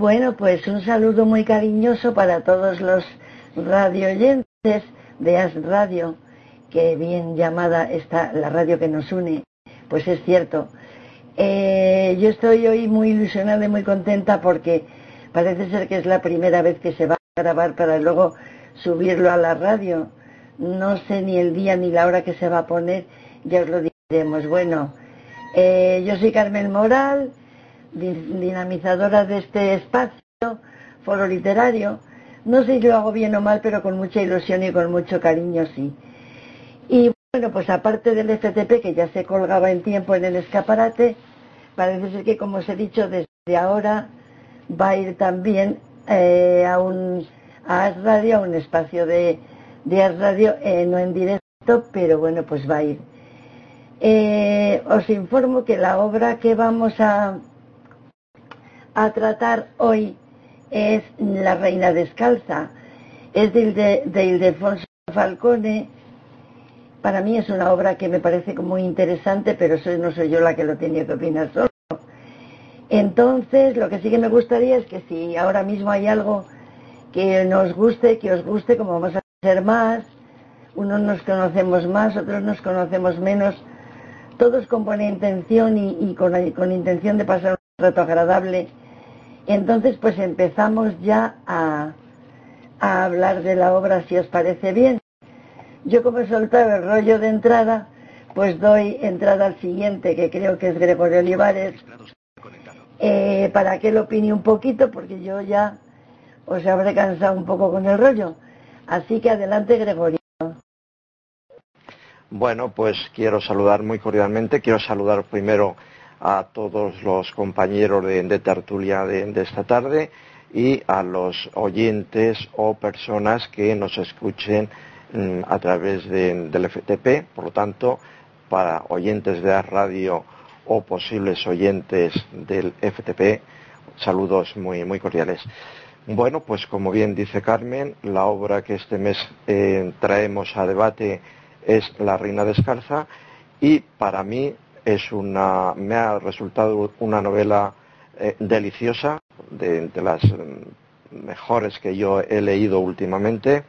Bueno, pues un saludo muy cariñoso para todos los radioyentes de As Radio, que bien llamada está la radio que nos une, pues es cierto. Eh, yo estoy hoy muy ilusionada y muy contenta porque parece ser que es la primera vez que se va a grabar para luego subirlo a la radio. No sé ni el día ni la hora que se va a poner, ya os lo diremos. Bueno, eh, yo soy Carmen Moral, dinamizadora de este espacio, foro literario. No sé si lo hago bien o mal, pero con mucha ilusión y con mucho cariño, sí. Y bueno, pues aparte del FTP, que ya se colgaba en tiempo en el escaparate, parece ser que, como os he dicho, desde ahora va a ir también eh, a un a Radio, a un espacio de, de Radio, eh, no en directo, pero bueno, pues va a ir. Eh, os informo que la obra que vamos a, a tratar hoy es La Reina Descalza. Es de, de, Ildefonso Falcone. Para mí es una obra que me parece muy interesante, pero soy, no soy yo la que lo tenía que opinar solo. Entonces, lo que sí que me gustaría es que si ahora mismo hay algo que nos guste, que os guste, como vamos a hacer más, unos nos conocemos más, otros nos conocemos menos, todos con buena intención y, con, con intención de pasar un rato agradable entonces, pues empezamos ya a, hablar de la obra, si os parece bien. Yo como he soltado el rollo de entrada, pues doy entrada al siguiente, que creo que es Gregorio Olivares, eh, para que él opine un poquito, porque yo ya os habré cansado un poco con el rollo. Así que adelante, Gregorio. Bueno, pues quiero saludar muy cordialmente, quiero saludar primero a todos los compañeros de, tertulia de, esta tarde y a los oyentes o personas que nos escuchen mm, a través del FTP. Por lo tanto, para oyentes de la radio o posibles oyentes del FTP, saludos muy, muy cordiales. Bueno, pues como bien dice Carmen, la obra que este mes eh, traemos a debate es La Reina Descalza y para mí es una, me ha resultado una novela eh, deliciosa, de, las mm, mejores que yo he leído últimamente.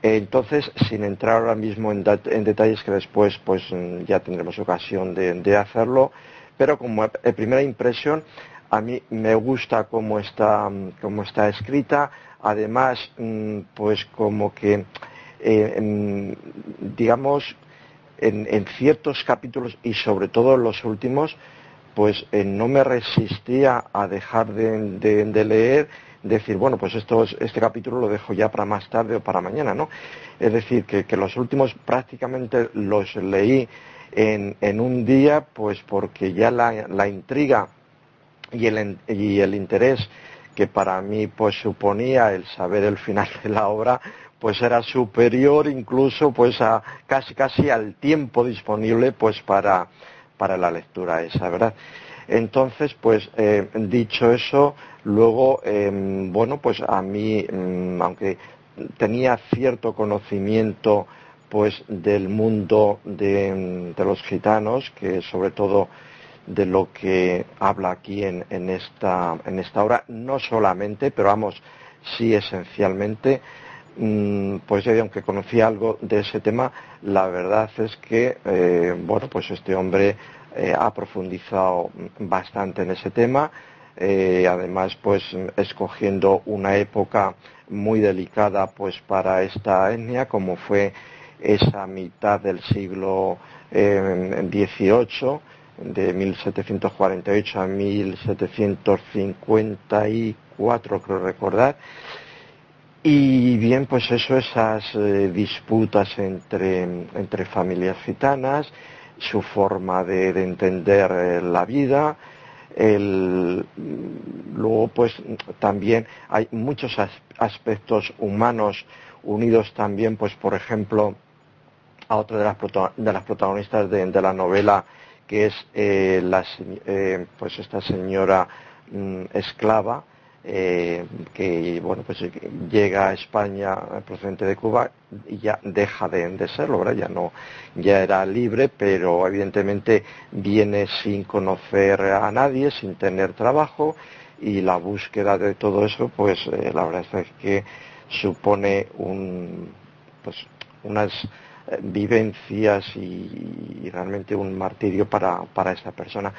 Entonces, sin entrar ahora mismo en, detalles que después pues mm, ya tendremos ocasión de, hacerlo, pero como primera impresión, a mí me gusta cómo está, mm, cómo está escrita, además, pues como que, eh, digamos, en, ciertos capítulos y sobre todo en los últimos, pues eh, no me resistía a dejar de, leer, decir, bueno, pues este capítulo lo dejo ya para más tarde o para mañana, ¿no? Es decir, que, los últimos prácticamente los leí en, un día, pues porque ya la, intriga y el, y el interés que para mí pues suponía el saber el final de la obra, pues era superior incluso pues a casi casi al tiempo disponible pues para, para la lectura esa, ¿verdad? Entonces, pues eh, dicho eso, luego, em, bueno, pues a mí, mm, aunque tenía cierto conocimiento pues del mundo de, los gitanos, que sobre todo de lo que habla aquí en, en, esta, en esta obra, no solamente, pero vamos, sí esencialmente, Mm, pues yo, aunque conocía algo de ese tema, la verdad es que, eh, bueno, pues este hombre eh, ha profundizado bastante en ese tema, eh, además, pues escogiendo una época muy delicada, pues para esta etnia, como fue esa mitad del siglo XVIII, de 1748 a 1754, creo recordar, y bien, pues eso, esas eh, disputas entre, familias gitanas, su forma de, entender eh, la vida, luego pues también hay muchos aspectos humanos unidos también, pues por ejemplo, a otra de las, de las protagonistas de, la novela, que es eh, la, pues esta señora mm, esclava, eh, que bueno pues llega a España procedente de Cuba y ya deja de, serlo, ¿verdad? ya no ya era libre, pero evidentemente viene sin conocer a nadie, sin tener trabajo y la búsqueda de todo eso, pues eh, la verdad es que supone un, pues, unas eh, vivencias y, realmente un martirio para, para esta persona.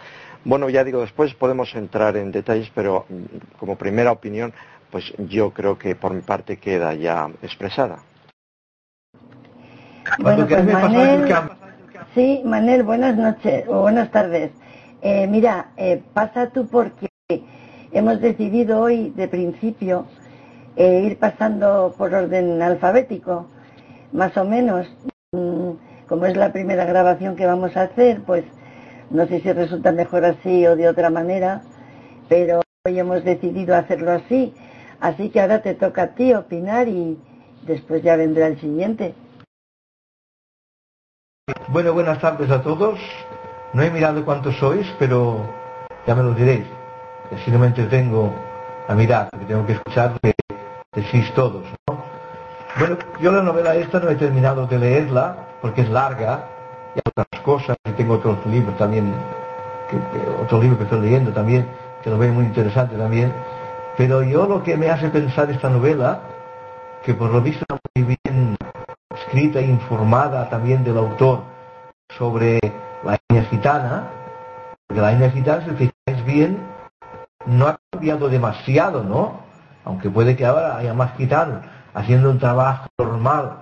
Bueno, ya digo, después podemos entrar en detalles, pero mm, como primera opinión, pues yo creo que por mi parte queda ya expresada. Bueno, pues Manel, sí, Manel, buenas noches o buenas tardes. Eh, mira, eh, pasa tú porque hemos decidido hoy de principio eh, ir pasando por orden alfabético, más o menos. Mm, como es la primera grabación que vamos a hacer, pues no sé si resulta mejor así o de otra manera, pero hoy hemos decidido hacerlo así. Así que ahora te toca a ti opinar y después ya vendrá el siguiente. Bueno, buenas tardes a todos. No he mirado cuántos sois, pero ya me lo diréis. Así no me entretengo a mirar, porque tengo que escuchar que decís todos. Bueno, yo la novela esta no he terminado de leerla, porque es larga, y otras cosas, y tengo otros libros también, otro libro que estoy leyendo también, que lo veo muy interesante también. Pero yo lo que me hace pensar esta novela, que por lo visto muy bien escrita e informada también del autor sobre la etnia gitana, porque la etnia gitana, si fijáis bien, no ha cambiado demasiado, ¿no? Aunque puede que ahora haya más gitanos haciendo un trabajo normal,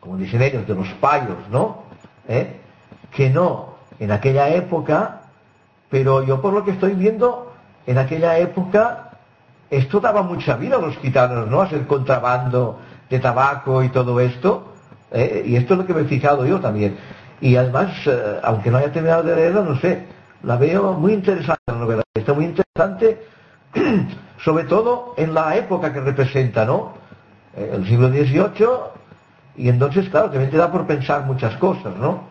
como dicen ellos, de los payos, ¿no? ¿Eh? Que no, en aquella época, pero yo por lo que estoy viendo, en aquella época, esto daba mucha vida a los gitanos, ¿no? Hacer contrabando de tabaco y todo esto. ¿eh? Y esto es lo que me he fijado yo también. Y además, eh, aunque no haya terminado de leerla, no sé, la veo muy interesante la novela. Está muy interesante, sobre todo en la época que representa, ¿no? El siglo XVIII, y entonces, claro, también te da por pensar muchas cosas, ¿no?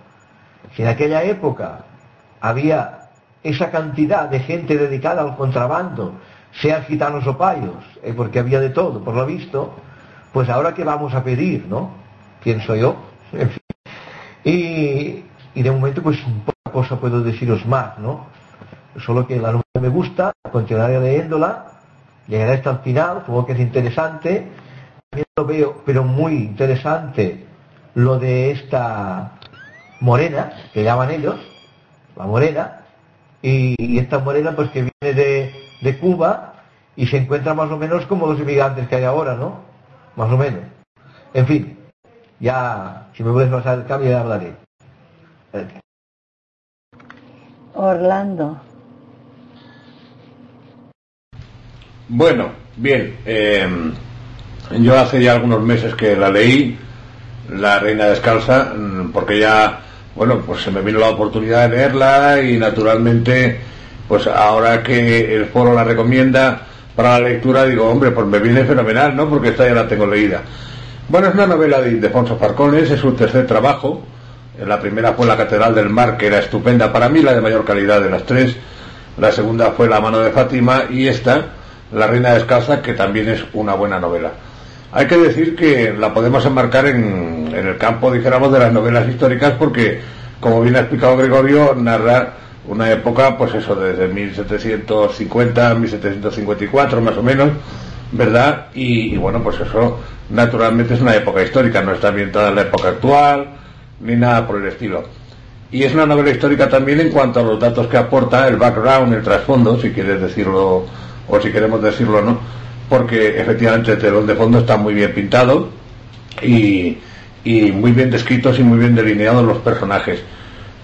Si en aquella época había esa cantidad de gente dedicada al contrabando, sean gitanos o payos, eh, porque había de todo, por lo visto, pues ahora qué vamos a pedir, ¿no? Pienso yo. Y, de momento, pues poca cosa puedo deciros más, ¿no? Solo que la novela me gusta, continuaré leyéndola, llegaré hasta el final, supongo que es interesante. También lo veo, pero muy interesante, lo de esta morena, que llaman ellos, la morena, y, esta morena pues que viene de, de Cuba y se encuentra más o menos como los inmigrantes que hay ahora, ¿no? Más o menos. En fin, ya, si me puedes pasar el cambio, ya hablaré. Orlando. Bueno, bien. Eh, yo hace ya algunos meses que la leí, La Reina Descalza, mm, porque ya, bueno, pues se me vino la oportunidad de leerla y naturalmente, pues ahora que el foro la recomienda para la lectura, digo, hombre, pues me viene fenomenal, ¿no? Porque esta ya la tengo leída. Bueno, es una novela de Ildefonso Farcones, es su tercer trabajo. La primera fue La Catedral del Mar, que era estupenda para mí, la de mayor calidad de las tres. La segunda fue La mano de Fátima y esta, La reina descalza, que también es una buena novela. Hay que decir que la podemos enmarcar en, el campo, dijéramos, de las novelas históricas porque, como bien ha explicado Gregorio, narra una época, pues eso, desde 1750, 1754 más o menos, ¿verdad? Y, bueno, pues eso naturalmente es una época histórica, no está ambientada en la época actual, ni nada por el estilo. Y es una novela histórica también en cuanto a los datos que aporta, el background, el trasfondo, si quieres decirlo, o si queremos decirlo, ¿no? Porque efectivamente el telón de fondo está muy bien pintado y, y muy bien descritos y muy bien delineados los personajes.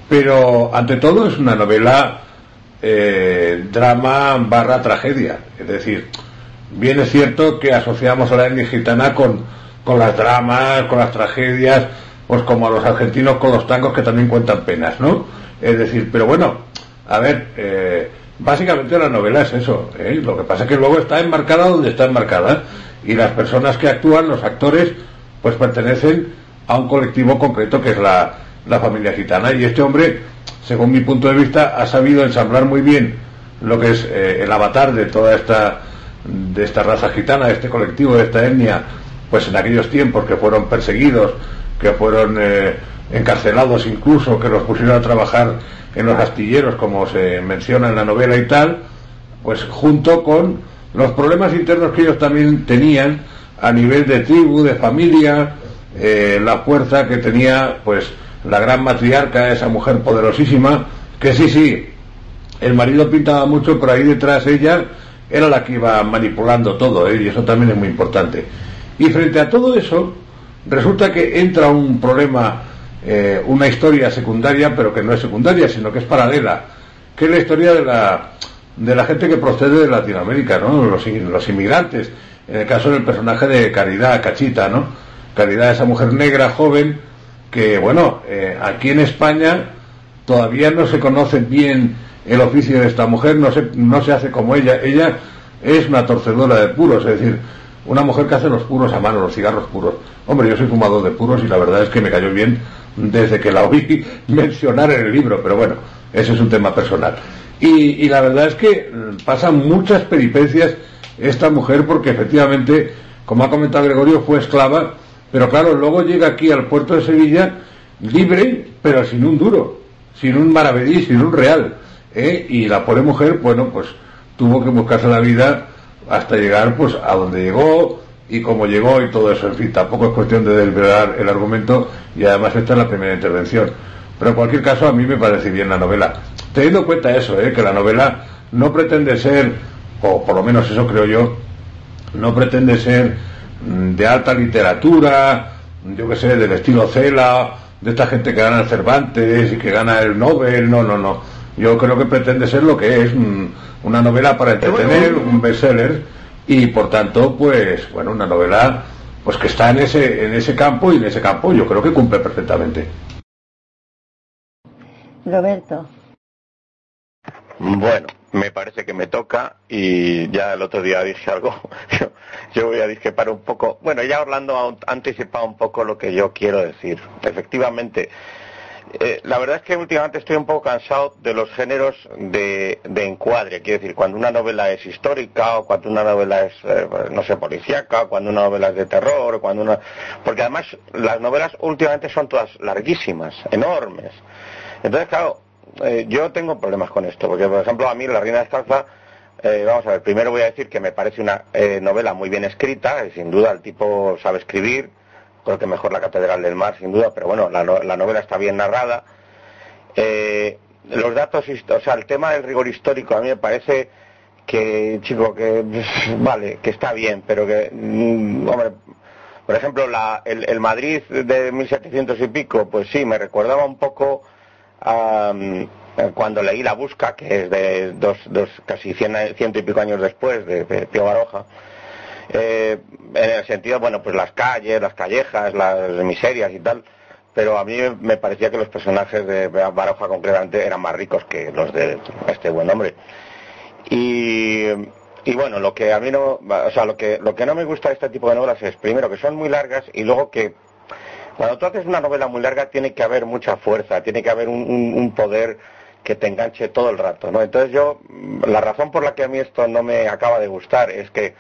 Pero ante todo es una novela eh, drama barra tragedia, es decir, bien es cierto que asociamos a la etnia con, con las dramas, con las tragedias, pues como a los argentinos con los tangos que también cuentan penas, ¿no? Es decir, pero bueno, a ver, eh, básicamente la novela es eso, ¿eh? lo que pasa es que luego está enmarcada donde está enmarcada y las personas que actúan, los actores, pues pertenecen a un colectivo concreto que es la, la familia gitana y este hombre, según mi punto de vista, ha sabido ensamblar muy bien lo que es eh, el avatar de toda esta de esta raza gitana, de este colectivo, de esta etnia, pues en aquellos tiempos que fueron perseguidos, que fueron eh, encarcelados incluso, que los pusieron a trabajar en los astilleros, como se menciona en la novela y tal, pues junto con los problemas internos que ellos también tenían a nivel de tribu, de familia, eh, la fuerza que tenía pues la gran matriarca, esa mujer poderosísima, que sí, sí, el marido pintaba mucho, pero ahí detrás ella era la que iba manipulando todo, ¿eh? y eso también es muy importante. Y frente a todo eso, resulta que entra un problema, eh, una historia secundaria, pero que no es secundaria, sino que es paralela, que es la historia de la, de la gente que procede de Latinoamérica, ¿no? Los, los inmigrantes. En el caso del personaje de Caridad, Cachita, ¿no? Caridad, esa mujer negra, joven, que, bueno, eh, aquí en España todavía no se conoce bien el oficio de esta mujer, no se, no se hace como ella. Ella es una torcedora de puros, es decir, una mujer que hace los puros a mano, los cigarros puros. Hombre, yo soy fumador de puros y la verdad es que me cayó bien desde que la oí mencionar en el libro, pero bueno, ese es un tema personal. Y, la verdad es que mm, pasan muchas peripecias esta mujer porque efectivamente, como ha comentado Gregorio, fue esclava, pero claro, luego llega aquí al puerto de Sevilla libre, pero sin un duro, sin un maravedí, sin un real. ¿eh? Y la pobre mujer, bueno, pues tuvo que buscarse la vida hasta llegar pues a donde llegó y cómo llegó y todo eso. En fin, tampoco es cuestión de desvelar el argumento y además esta es la primera intervención. Pero en cualquier caso a mí me parece bien la novela. Teniendo en cuenta eso, ¿eh? que la novela no pretende ser, o por lo menos eso creo yo, no pretende ser mm, de alta literatura, yo que sé, del estilo Cela, de esta gente que gana el Cervantes y que gana el Nobel, no, no, no. Yo creo que pretende ser lo que es mm, una novela para entretener, un bestseller y por tanto, pues, bueno, una novela pues que está en ese en ese campo y en ese campo yo creo que cumple perfectamente. Roberto. Bueno, me parece que me toca y ya el otro día dije algo. Yo, voy a discrepar un poco. Bueno, ya Orlando ha anticipado un poco lo que yo quiero decir. Efectivamente, eh, la verdad es que últimamente estoy un poco cansado de los géneros de, encuadre. Quiero decir, cuando una novela es histórica o cuando una novela es, eh, no sé, policíaca, cuando una novela es de terror, cuando una... Porque además las novelas últimamente son todas larguísimas, enormes. Entonces, claro, eh, yo tengo problemas con esto, porque por ejemplo a mí La Reina Descalza, vamos a ver, primero voy a decir que me parece una novela muy bien escrita, sin duda el tipo sabe escribir, creo que mejor la Catedral del Mar, sin duda, pero bueno, la, novela está bien narrada. Eh, los datos, o sea, el tema del rigor histórico a mí me parece que, chico, que vale, que está bien, pero que, mm, hombre, por ejemplo, el, Madrid de 1700 y pico, pues sí, me recordaba un poco a, mm, cuando leí La Busca, que es de dos, dos casi cien, ciento y pico años después de, de Pío Baroja eh, en el sentido, bueno, pues las calles, las callejas, las miserias y tal, pero a mí me parecía que los personajes de Baroja concretamente eran más ricos que los de este buen hombre. Y, y bueno, lo que a mí no, o sea, lo que, lo que no me gusta de este tipo de novelas es, primero, que son muy largas y luego que cuando tú haces una novela muy larga tiene que haber mucha fuerza, tiene que haber un, un poder que te enganche todo el rato, ¿no? Entonces yo, la razón por la que a mí esto no me acaba de gustar es que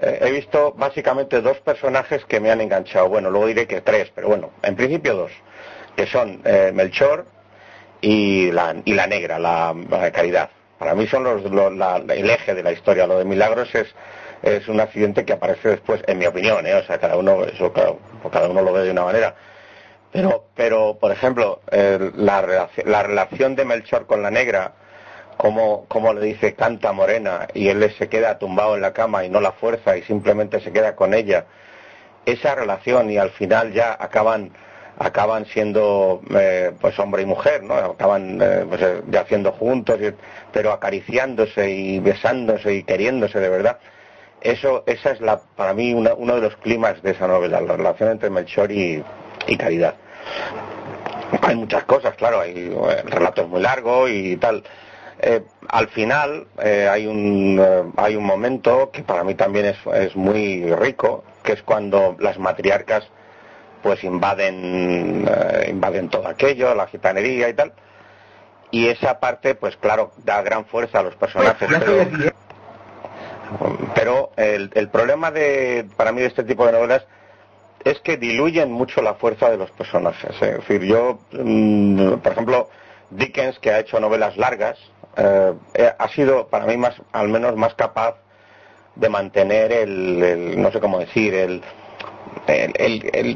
eh, he visto básicamente dos personajes que me han enganchado. Bueno, luego diré que tres, pero bueno, en principio dos, que son eh, Melchor y la, la negra, la, caridad. Para mí son los, el eje de la historia. Lo de Milagros es, es un accidente que aparece después, en mi opinión, ¿eh? o sea, cada uno, eso, cada, uno lo ve de una manera. Pero, pero por ejemplo, la, la relación de Melchor con la negra, como, como le dice canta morena y él se queda tumbado en la cama y no la fuerza y simplemente se queda con ella. Esa relación y al final ya acaban acaban siendo eh, pues hombre y mujer no acaban eh, pues, eh, ya haciendo juntos pero acariciándose y besándose y queriéndose de verdad. Eso esa es la para mí uno de los climas de esa novela la relación entre Melchor y, y Caridad. Hay muchas cosas claro hay el relato es muy largo y tal eh, al final eh, hay, un, eh, hay un momento que para mí también es, es, muy rico, que es cuando las matriarcas pues invaden, invaden todo aquello, la gitanería y tal. Y esa parte, pues claro, da gran fuerza a los personajes. Pero, pero el, el problema de, para mí de este tipo de novelas es que diluyen mucho la fuerza de los personajes. Es decir, yo, mm, por ejemplo, Dickens, que ha hecho novelas largas, eh, ha sido para mí más, al menos más capaz de mantener el, no sé cómo decir, el,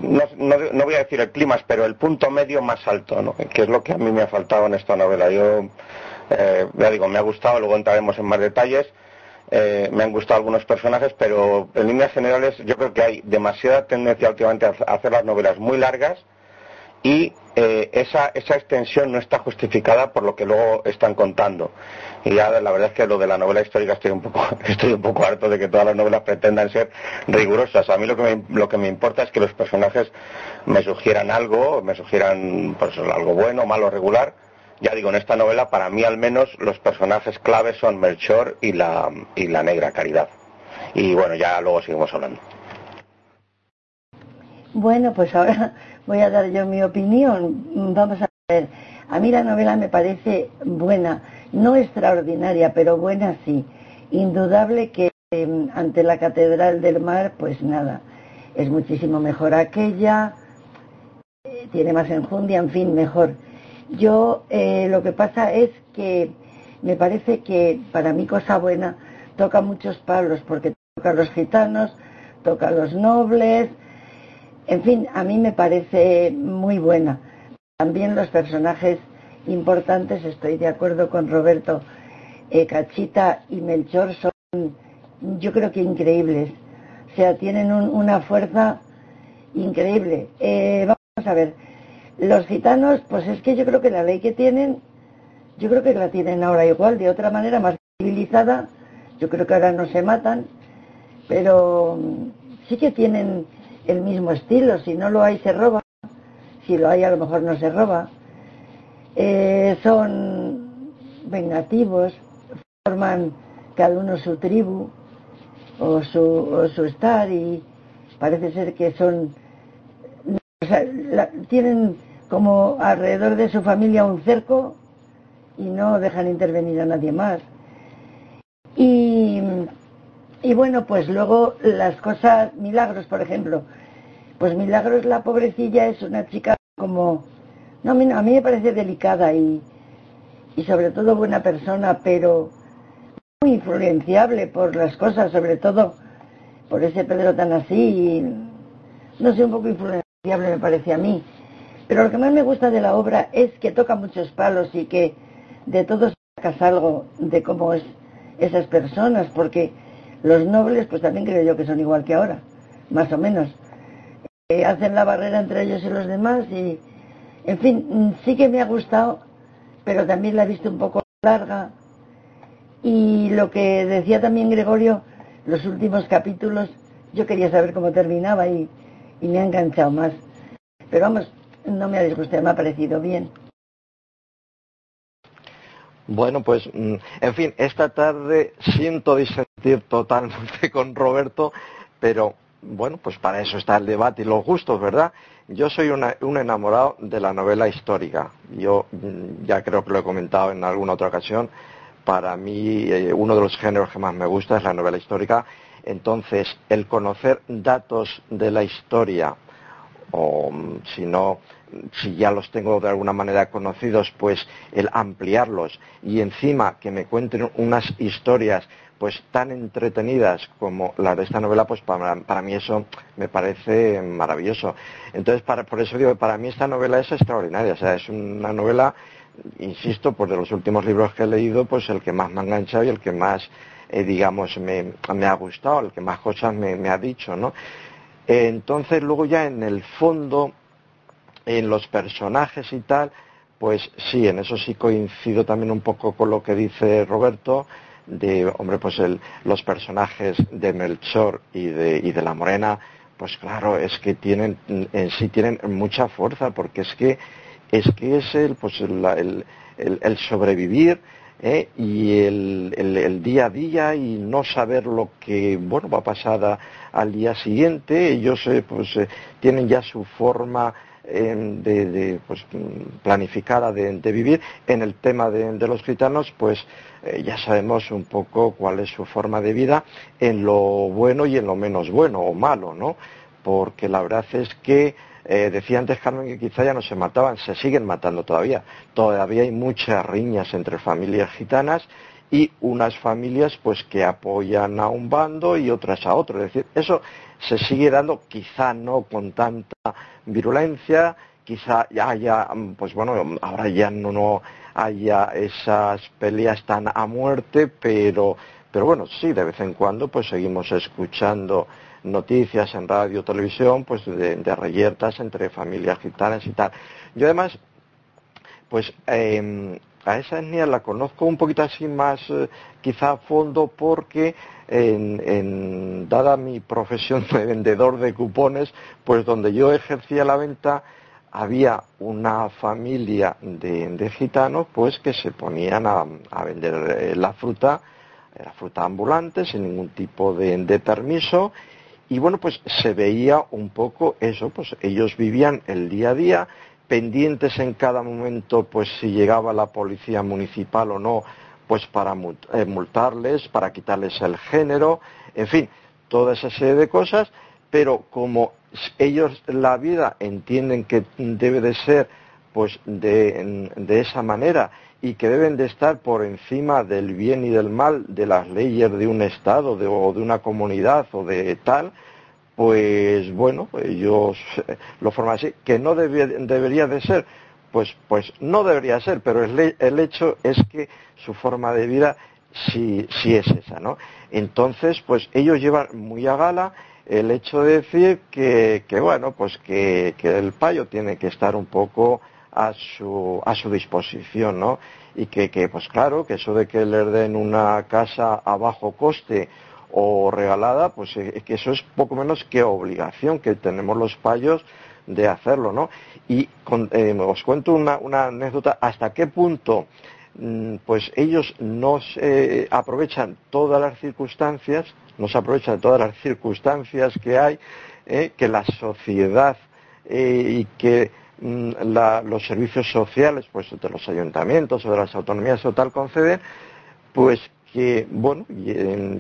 no, voy a decir el clima, pero el punto medio más alto, ¿no? que es lo que a mí me ha faltado en esta novela. Yo, eh, ya digo, me ha gustado, luego entraremos en más detalles, eh, me han gustado algunos personajes, pero en líneas generales yo creo que hay demasiada tendencia últimamente a hacer las novelas muy largas y eh, esa, esa extensión no está justificada por lo que luego están contando. Y ya la verdad es que lo de la novela histórica estoy un poco, estoy un poco harto de que todas las novelas pretendan ser rigurosas. A mí lo que me, lo que me importa es que los personajes me sugieran algo, me sugieran pues, algo bueno, malo, regular. Ya digo, en esta novela, para mí al menos, los personajes claves son Melchor y la, y la negra Caridad. Y bueno, ya luego seguimos hablando. Bueno, pues ahora voy a dar yo mi opinión. Vamos a ver. A mí la novela me parece buena, no extraordinaria, pero buena sí. Indudable que em, ante la Catedral del Mar, pues nada, es muchísimo mejor aquella, eh, tiene más enjundia, en fin, mejor. Yo eh, lo que pasa es que me parece que para mí cosa buena toca muchos palos, porque toca a los gitanos, toca a los nobles, en fin, a mí me parece muy buena. También los personajes importantes, estoy de acuerdo con Roberto, eh, Cachita y Melchor son, yo creo que increíbles. O sea, tienen una fuerza increíble. Eh, vamos a ver, los gitanos, pues es que yo creo que la ley que tienen, yo creo que la tienen ahora igual, de otra manera más civilizada. Yo creo que ahora no se matan, pero sí que tienen el mismo estilo. Si no lo hay, se roba. Si lo hay, a lo mejor no se roba. Eh, son vengativos, forman cada uno su tribu o su, su estar y parece ser que son... O sea, tienen como alrededor de su familia un cerco y no dejan intervenir a nadie más. Y y bueno, pues luego las cosas, Milagros, por ejemplo. Pues Milagros, la pobrecilla, es una chica como... No, a mí, me parece delicada y, y sobre todo buena persona, pero muy influenciable por las cosas, sobre todo por ese Pedro tan así. no sé, un poco influenciable me parece a mí. Pero lo que más me gusta de la obra es que toca muchos palos y que de todos sacas algo de cómo es esas personas, porque los nobles, pues también creo yo que son igual que ahora, más o menos. Eh, hacen la barrera entre ellos y los demás y, en fin, mm, sí que me ha gustado, pero también la he visto un poco larga. Y lo que decía también Gregorio, los últimos capítulos, yo quería saber cómo terminaba y, y me ha enganchado más. Pero vamos, no me ha disgustado, me ha parecido bien. Bueno, pues, mm, en fin, esta tarde siento disentir totalmente con Roberto, pero bueno, pues para eso está el debate y los gustos, ¿verdad? Yo soy un enamorado de la novela histórica. Yo mm, ya creo que lo he comentado en alguna otra ocasión. Para mí, eh, uno de los géneros que más me gusta es la novela histórica. Entonces, el conocer datos de la historia, o mm, si no, si ya los tengo de alguna manera conocidos, pues el ampliarlos y encima que me cuenten unas historias pues tan entretenidas como las de esta novela, pues para, mí eso me parece maravilloso. Entonces, por eso digo, para mí esta novela es extraordinaria, o sea, es una novela, insisto, pues de los últimos libros que he leído, pues el que más me ha enganchado y el que más, eh, digamos, me, ha gustado, el que más cosas me, me ha dicho, ¿no? Entonces, luego ya en el fondo, en los personajes y tal, pues sí, en eso sí coincido también un poco con lo que dice Roberto, de, hombre, pues los personajes de Melchor y de, y de la Morena, pues claro, es que tienen, en sí tienen mucha fuerza, porque es que es que es el, pues el, el, sobrevivir ¿eh? y el, el, día a día y no saber lo que bueno va a pasar al día siguiente. Ellos eh, pues eh, tienen ya su forma de, pues, planificada de, vivir. En el tema de, los gitanos, pues eh, ya sabemos un poco cuál es su forma de vida en lo bueno y en lo menos bueno o malo, ¿no? Porque la verdad es que Eh, decía antes Carmen que quizá ya no se mataban, se siguen matando todavía. Todavía hay muchas riñas entre familias gitanas y unas familias pues que apoyan a un bando y otras a otro. Es decir, eso se sigue dando quizá no con tanta virulencia, quizá ya haya, pues bueno, ahora ya no, no haya esas peleas tan a muerte, pero, pero bueno, sí, de vez en cuando pues seguimos escuchando noticias en radio, televisión, pues de, reyertas entre familias gitanas y tal. Yo además, pues em, a esa etnia la conozco un poquito así más, eh, quizá a fondo, porque dada mi profesión de vendedor de cupones, pues donde yo ejercía la venta, había una familia de, gitanos pues que se ponían a, vender eh, la fruta, la fruta ambulante sin ningún tipo de, de, permiso. Y bueno pues se veía un poco eso, pues ellos vivían el día a día pendientes en cada momento pues si llegaba la policía municipal o no pues para eh, multarles, para quitarles el género, en fin, toda esa serie de cosas, pero como ellos la vida entienden que debe de ser pues de, esa manera y que deben de estar por encima del bien y del mal de las leyes de un Estado o de una comunidad o de tal, pues bueno, ellos lo forman así, que no debería de ser, pues, pues no debería ser, pero el, hecho es que su forma de vida sí, sí es esa, ¿no? Entonces, pues ellos llevan muy a gala el hecho de decir que, que bueno, pues que, que, el payo tiene que estar un poco a su, a su disposición, ¿no? Y que, que, pues claro, que eso de que le den una casa a bajo coste o regalada, pues eh, que eso es poco menos que obligación que tenemos los payos de hacerlo, ¿no? Y eh, os cuento una, anécdota, hasta qué punto mm, pues ellos no aprovechan todas las circunstancias, no se aprovechan todas las circunstancias que hay, eh, que la sociedad y que mm, los servicios sociales, pues de los ayuntamientos o de las autonomías o tal conceden, pues que, bueno,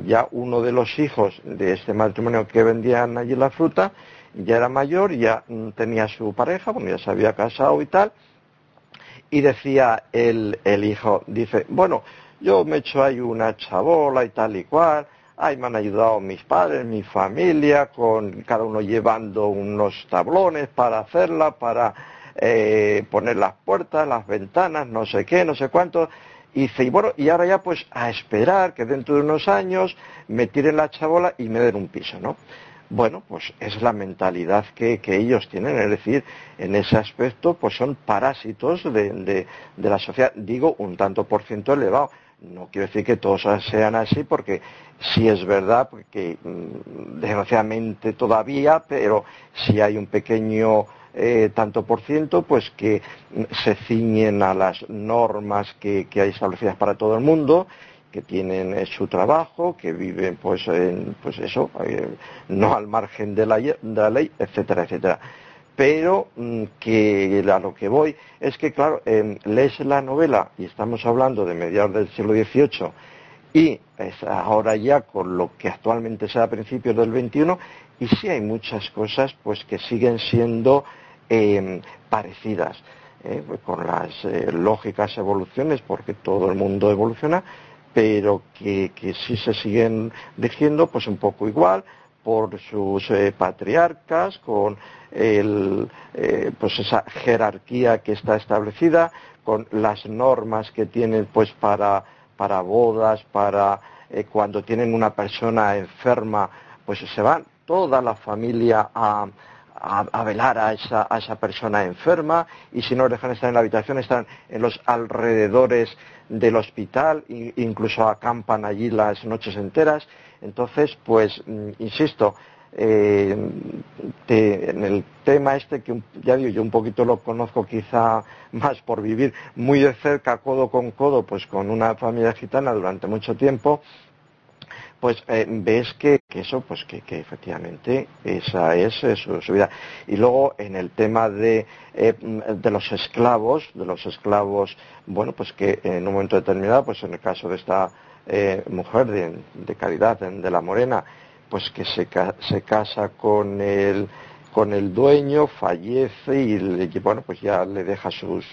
ya uno de los hijos de este matrimonio que vendían allí la fruta, ya era mayor, ya mm, tenía su pareja, bueno, ya se había casado y tal, y decía el, el hijo, dice, bueno, yo me he hecho ahí una chabola y tal y cual, ahí me han ayudado mis padres, mi familia, con cada uno llevando unos tablones para hacerla, para eh, poner las puertas, las ventanas, no sé qué, no sé cuánto. Y dice, y bueno, y ahora ya pues a esperar que dentro de unos años me tiren la chabola y me den un piso, ¿no? Bueno, pues es la mentalidad que, ellos tienen, es decir, en ese aspecto pues son parásitos de, la sociedad, digo un tanto por ciento elevado. No quiero decir que todos sean así, porque sí es verdad que mm, desgraciadamente todavía, pero sí hay un pequeño eh, tanto por ciento, pues que mm, se ciñen a las normas que hay establecidas para todo el mundo que tienen eh, su trabajo, que viven pues en, pues eso, eh, no al margen de la, ley, etcétera, etcétera. Pero mm, que a lo que voy es que, claro, lees la novela, y estamos hablando de mediados del siglo XVIII, y ahora ya con lo que actualmente sea a principios del XXI, y sí hay muchas cosas pues que siguen siendo em, parecidas. Eh, con las lógicas evoluciones, porque todo el mundo evoluciona, pero que, que sí se siguen diciendo pues un poco igual por sus eh, patriarcas, con el, eh, pues esa jerarquía que está establecida, con las normas que tienen pues para, para bodas, para eh, cuando tienen una persona enferma, pues se van toda la familia a, a, velar a esa, a esa, persona enferma y si no dejan estar en la habitación están en los alrededores del hospital, incluso acampan allí las noches enteras. Entonces, pues, mm, insisto, eh, en el tema este que ya digo yo un poquito lo conozco quizá más por vivir muy de cerca codo con codo pues con una familia gitana durante mucho tiempo pues eh, ves que, eso, pues que, efectivamente esa es, su, vida. Y luego en el tema de, eh, de los esclavos, de los esclavos, bueno, pues que en un momento determinado, pues en el caso de esta eh, mujer de, caridad, de la morena, pues que se, casa con el, con el dueño, fallece y bueno, pues ya le deja sus,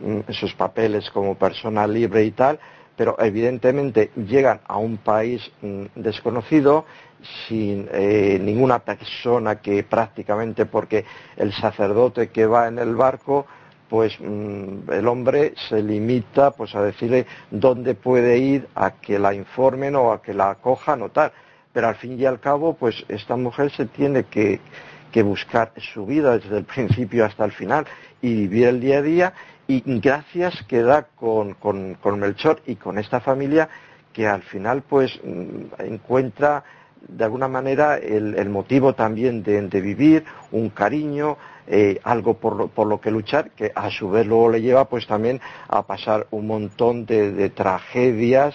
mm, sus papeles como persona libre y tal, pero evidentemente llegan a un país mm, desconocido sin eh, ninguna persona que prácticamente porque el sacerdote que va en el barco pues mm, el hombre se limita pues a decirle dónde puede ir a que la informen o a que la acojan o tal pero al fin y al cabo pues esta mujer se tiene que, buscar su vida desde el principio hasta el final y vivir el día a día. Y gracias queda con, con Melchor y con esta familia que al final pues mm, encuentra de alguna manera el, motivo también de, vivir, un cariño, eh, algo por lo, que luchar, que a su vez luego le lleva pues también a pasar un montón de, tragedias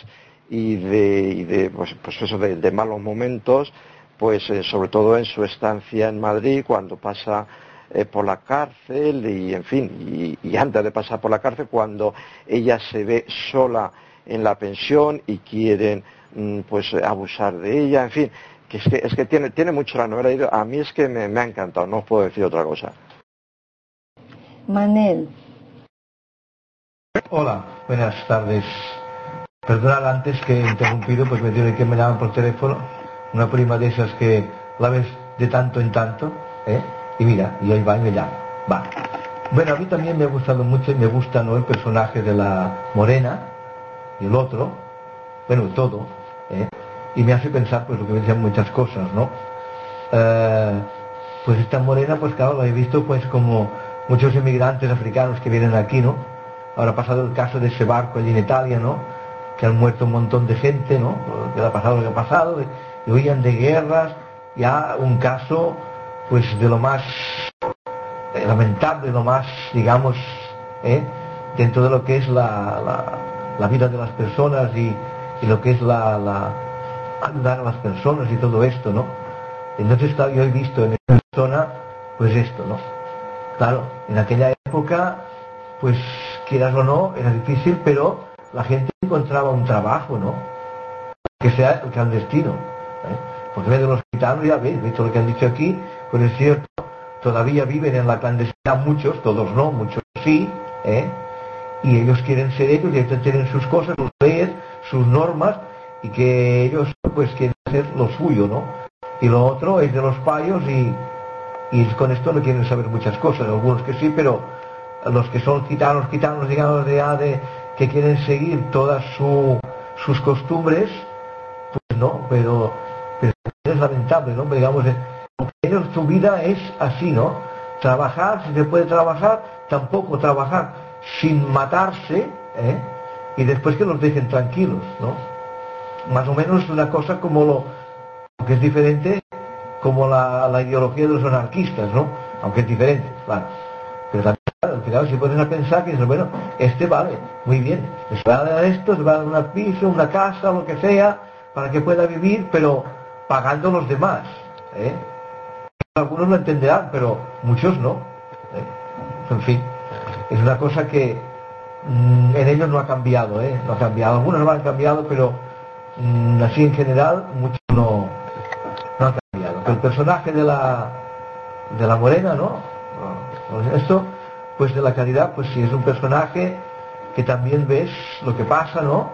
y de, pues, pues, eso de, malos momentos, pues eh, sobre todo en su estancia en Madrid, cuando pasa eh, por la cárcel y en fin, y, y antes de pasar por la cárcel, cuando ella se ve sola en la pensión y quieren Mm, pues abusar de ella, en fin, que es que, es que tiene, tiene mucho la novela a mí es que me, ha encantado, no os puedo decir otra cosa. Manel. Hola, buenas tardes. Perdonad antes que he interrumpido, pues me tiene que me llaman por teléfono, una prima de esas que la ves de tanto en tanto, ¿eh? y mira, y ahí va y me llama. Va. Bueno, a mí también me ha gustado mucho y me gusta ¿no? el personaje de la morena y el otro, bueno, todo, ¿eh? y me hace pensar pues lo que me decían muchas cosas, ¿no? Eh, pues esta morena, pues claro, lo he visto pues como muchos inmigrantes africanos que vienen aquí, ¿no? Ahora ha pasado el caso de ese barco allí en Italia, ¿no? Que han muerto un montón de gente, ¿no? Que ha pasado lo que ha pasado, y huían de guerras, ya un caso pues de lo más eh, lamentable, lo más, digamos, ¿eh? dentro de lo que es la, la vida de las personas y, y lo que es la, la, ayudar a las personas y todo esto, ¿no? Entonces, yo he visto en esa persona, pues esto, ¿no? Claro, en aquella época, pues quieras o no, era difícil, pero la gente encontraba un trabajo, ¿no? Que sea clandestino. ¿eh? Porque de los gitanos, ya veis, visto lo que han dicho aquí, pues es cierto, todavía viven en la clandestinidad muchos, todos no, muchos sí, ¿eh? y ellos quieren ser ellos y ellos tienen sus cosas, sus leyes, sus normas y que ellos pues quieren hacer lo suyo, ¿no? Y lo otro es de los payos y, y con esto no quieren saber muchas cosas, algunos que sí, pero los que son gitanos, gitanos, digamos, de, de que quieren seguir todas sus costumbres, pues no, pero, es lamentable, ¿no? digamos, eh, su vida es así, ¿no? Trabajar, si se puede trabajar, tampoco trabajar sin matarse, ¿eh? y después que los dejen tranquilos, ¿no? Más o menos una cosa como lo que es diferente como la, ideología de los anarquistas, ¿no? Aunque es diferente, claro. Si ponen a pensar que bueno, este vale, muy bien, les va a dar esto, les va a dar una piso, una casa, lo que sea, para que pueda vivir, pero pagando los demás, ¿eh? Algunos lo entenderán, pero muchos no. ¿eh? En fin, es una cosa que Mm, en ellos no ha cambiado, ¿eh? No ha cambiado. Algunos no han cambiado, pero mm, así en general, muchos no, no han cambiado. el personaje de la, de la morena, ¿no? Pues esto, pues de la caridad, pues sí, es un personaje que también ves lo que pasa, ¿no?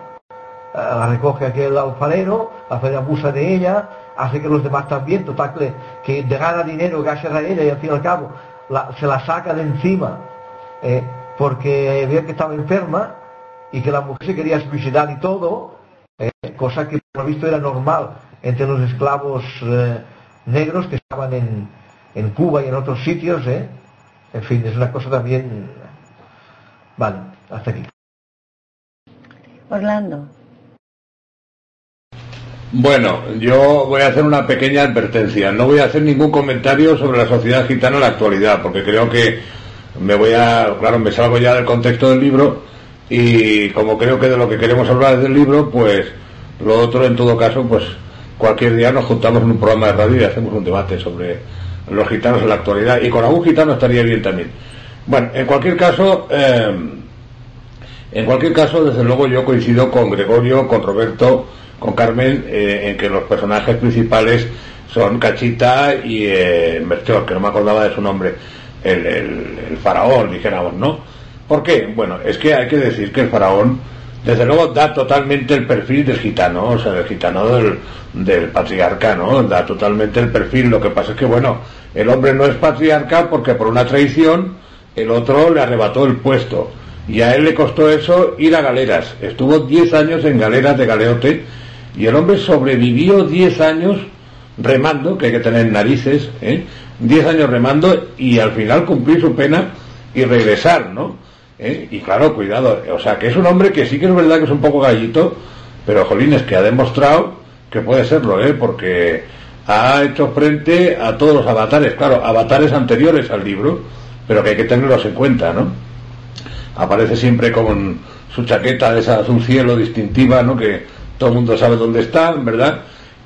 Eh, la recoge aquel alfarero, hace abusa de ella, hace que los demás también, total que, que gana dinero gracias a ella y al fin y al cabo se la saca de encima. ¿eh? porque veía que estaba enferma y que la mujer se quería suicidar y todo, eh, cosa que por lo visto era normal entre los esclavos eh, negros que estaban en, en, Cuba y en otros sitios. Eh. En fin, es una cosa también... Vale, hasta aquí. Orlando. Bueno, yo voy a hacer una pequeña advertencia. No voy a hacer ningún comentario sobre la sociedad gitana en la actualidad, porque creo que me voy a, claro, me salgo ya del contexto del libro y como creo que de lo que queremos hablar es del libro, pues lo otro en todo caso, pues cualquier día nos juntamos en un programa de radio y hacemos un debate sobre los gitanos en la actualidad y con algún gitano estaría bien también. Bueno, en cualquier caso, eh, en cualquier caso, desde luego yo coincido con Gregorio, con Roberto, con Carmen, eh, en que los personajes principales son Cachita y eh, que no me acordaba de su nombre, el, el, faraón, dijéramos, ¿no? ¿Por qué? Bueno, es que hay que decir que el faraón, desde luego, da totalmente el perfil del gitano, o sea, del gitano del, del patriarca, ¿no? Da totalmente el perfil. Lo que pasa es que, bueno, el hombre no es patriarca porque por una traición el otro le arrebató el puesto. Y a él le costó eso ir a galeras. Estuvo 10 años en galeras de galeote y el hombre sobrevivió 10 años remando, que hay que tener narices, ¿eh? 10 años remando y al final cumplir su pena y regresar, ¿no? ¿Eh? Y claro, cuidado, o sea, que es un hombre que sí que es verdad que es un poco gallito, pero Jolines que ha demostrado que puede serlo, ¿eh? Porque ha hecho frente a todos los avatares, claro, avatares anteriores al libro, pero que hay que tenerlos en cuenta, ¿no? Aparece siempre con su chaqueta de esa azul cielo distintiva, ¿no? Que todo el mundo sabe dónde está, ¿verdad?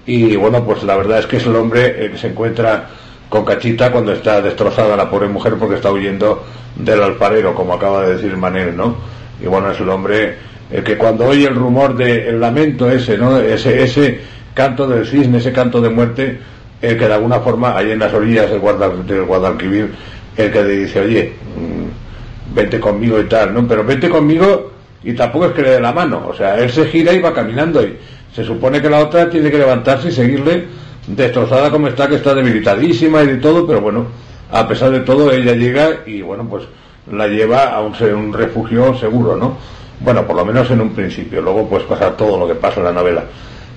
Y bueno, pues la verdad es que es el hombre que se encuentra con Cachita cuando está destrozada la pobre mujer porque está huyendo del alfarero, como acaba de decir Manel, ¿no? Y bueno, es el hombre el que cuando oye el rumor del lamento ese, ¿no? Ese, ese canto del cisne, ese canto de muerte, el que de alguna forma, ahí en las orillas del, Guadalquivir, el que le dice, oye, mm, vete conmigo y tal, ¿no? Pero vete conmigo y tampoco es que le dé la mano, o sea, él se gira y va caminando y se supone que la otra tiene que levantarse y seguirle destrozada como está, que está debilitadísima y de todo, pero bueno, a pesar de todo ella llega y bueno, pues la lleva a un, un refugio seguro, ¿no? Bueno, por lo menos en un principio, luego pues pasa todo lo que pasa en la novela.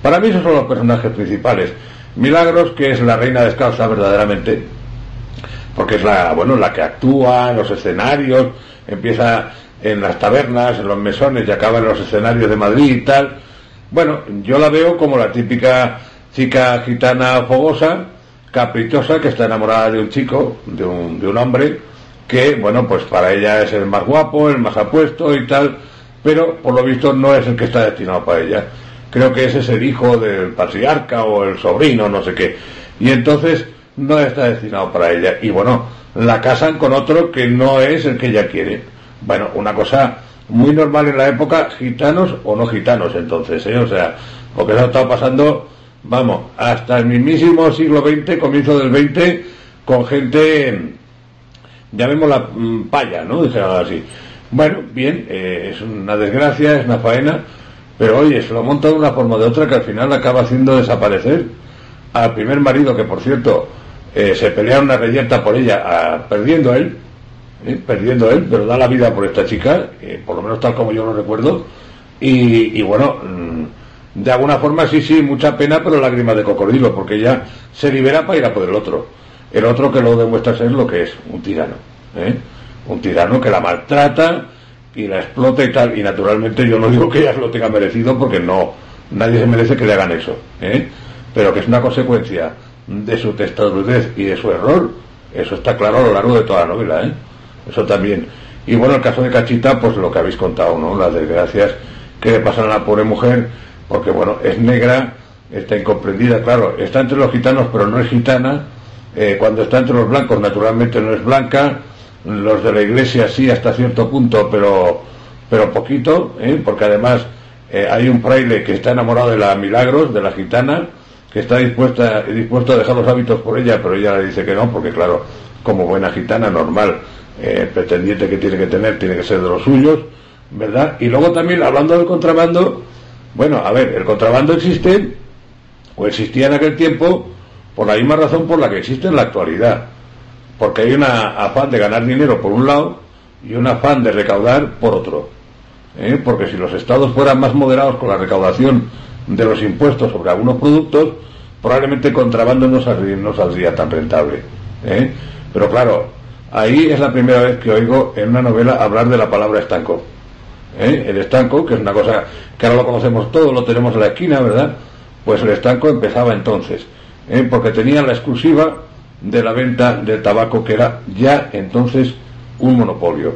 Para mí esos son los personajes principales. Milagros, que es la reina descalza verdaderamente, porque es la, bueno, la que actúa en los escenarios, empieza en las tabernas, en los mesones y acaba en los escenarios de Madrid y tal. Bueno, yo la veo como la típica chica gitana fogosa, caprichosa, que está enamorada de un chico, de un, de un hombre, que, bueno, pues para ella es el más guapo, el más apuesto y tal, pero por lo visto no es el que está destinado para ella. Creo que ese es el hijo del patriarca o el sobrino, no sé qué. Y entonces no está destinado para ella. Y bueno, la casan con otro que no es el que ella quiere. Bueno, una cosa muy normal en la época, gitanos o no gitanos entonces, ¿eh? O sea, porque eso ha estado pasando, vamos, hasta el mismísimo siglo XX, comienzo del XX, con gente, llamémosla mm, paya, ¿no? así. Bueno, bien, eh, es una desgracia, es una faena, pero oye, se lo monta de una forma o de otra que al final acaba haciendo desaparecer al primer marido, que por cierto, eh, se pelea una reyerta por ella, perdiendo él, ¿eh? perdiendo él, pero da la vida por esta chica, por lo menos tal como yo lo recuerdo, y, bueno, mm, de alguna forma sí, sí, mucha pena, pero lágrimas de cocodrilo, porque ella se libera para ir a por el otro. El otro que lo demuestra ser lo que es, un tirano. ¿eh? Un tirano que la maltrata y la explota y tal, y naturalmente yo no digo que ella lo tenga merecido porque no, nadie se merece que le hagan eso, ¿eh? pero que es una consecuencia de su testadurez y de su error, eso está claro a lo largo de toda la novela, ¿eh? Eso también. Y bueno, el caso de Cachita, pues lo que habéis contado, ¿no? Las desgracias que le pasan a la pobre mujer, porque bueno, es negra, está incomprendida, claro, está entre los gitanos, pero no es gitana. Eh, cuando está entre los blancos, naturalmente no es blanca. Los de la iglesia sí, hasta cierto punto, pero, pero poquito, ¿eh? porque además eh, hay un fraile que está enamorado de la Milagros, de la gitana, que está dispuesta, dispuesto a dejar los hábitos por ella, pero ella le dice que no, porque claro, como buena gitana normal, eh, pretendiente que tiene que tener tiene que ser de los suyos, ¿verdad? Y luego también, hablando del contrabando, bueno, a ver, el contrabando existe, o existía en aquel tiempo, por la misma razón por la que existe en la actualidad. Porque hay un afán de ganar dinero por un lado y un afán de recaudar por otro. ¿eh? Porque si los estados fueran más moderados con la recaudación de los impuestos sobre algunos productos, probablemente el contrabando no saldría, tan rentable. ¿eh? Pero claro, Ahí es la primera vez que oigo en una novela hablar de la palabra estanco. ¿Eh? El estanco, que es una cosa que ahora lo conocemos todos, lo tenemos en la esquina, ¿verdad? Pues el estanco empezaba entonces, ¿eh? porque tenía la exclusiva de la venta del tabaco, que era ya entonces un monopolio.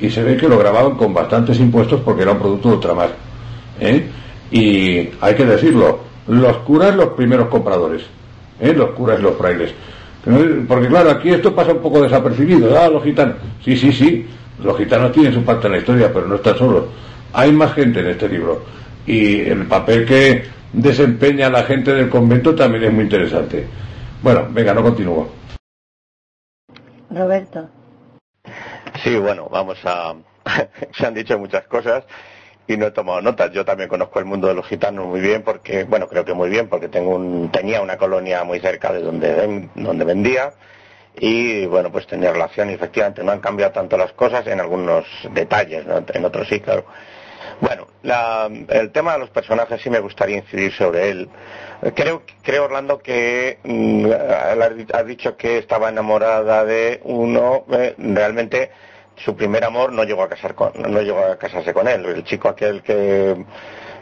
Y se ve que lo grababan con bastantes impuestos porque era un producto de ultramar. ¿eh? Y hay que decirlo, los curas los primeros compradores, ¿eh? los curas y los frailes. Porque claro, aquí esto pasa un poco desapercibido. Ah, los gitanos. Sí, sí, sí. Los gitanos tienen su parte en la historia, pero no están solos. Hay más gente en este libro. Y el papel que desempeña la gente del convento también es muy interesante. Bueno, venga, no continúo. Roberto. Sí, bueno, vamos a... Se han dicho muchas cosas y no he tomado notas. Yo también conozco el mundo de los gitanos muy bien porque, bueno, creo que muy bien porque tengo un, tenía una colonia muy cerca de donde, donde vendía y, bueno, pues tenía relación y efectivamente no han cambiado tanto las cosas en algunos detalles, en otros sí, claro. Bueno, el tema de los personajes sí me gustaría incidir sobre él. Creo, creo Orlando, que mm, has dicho que estaba enamorada de uno. Eh, realmente su primer amor no llegó a casar con, no llegó a casarse con él. El chico aquel que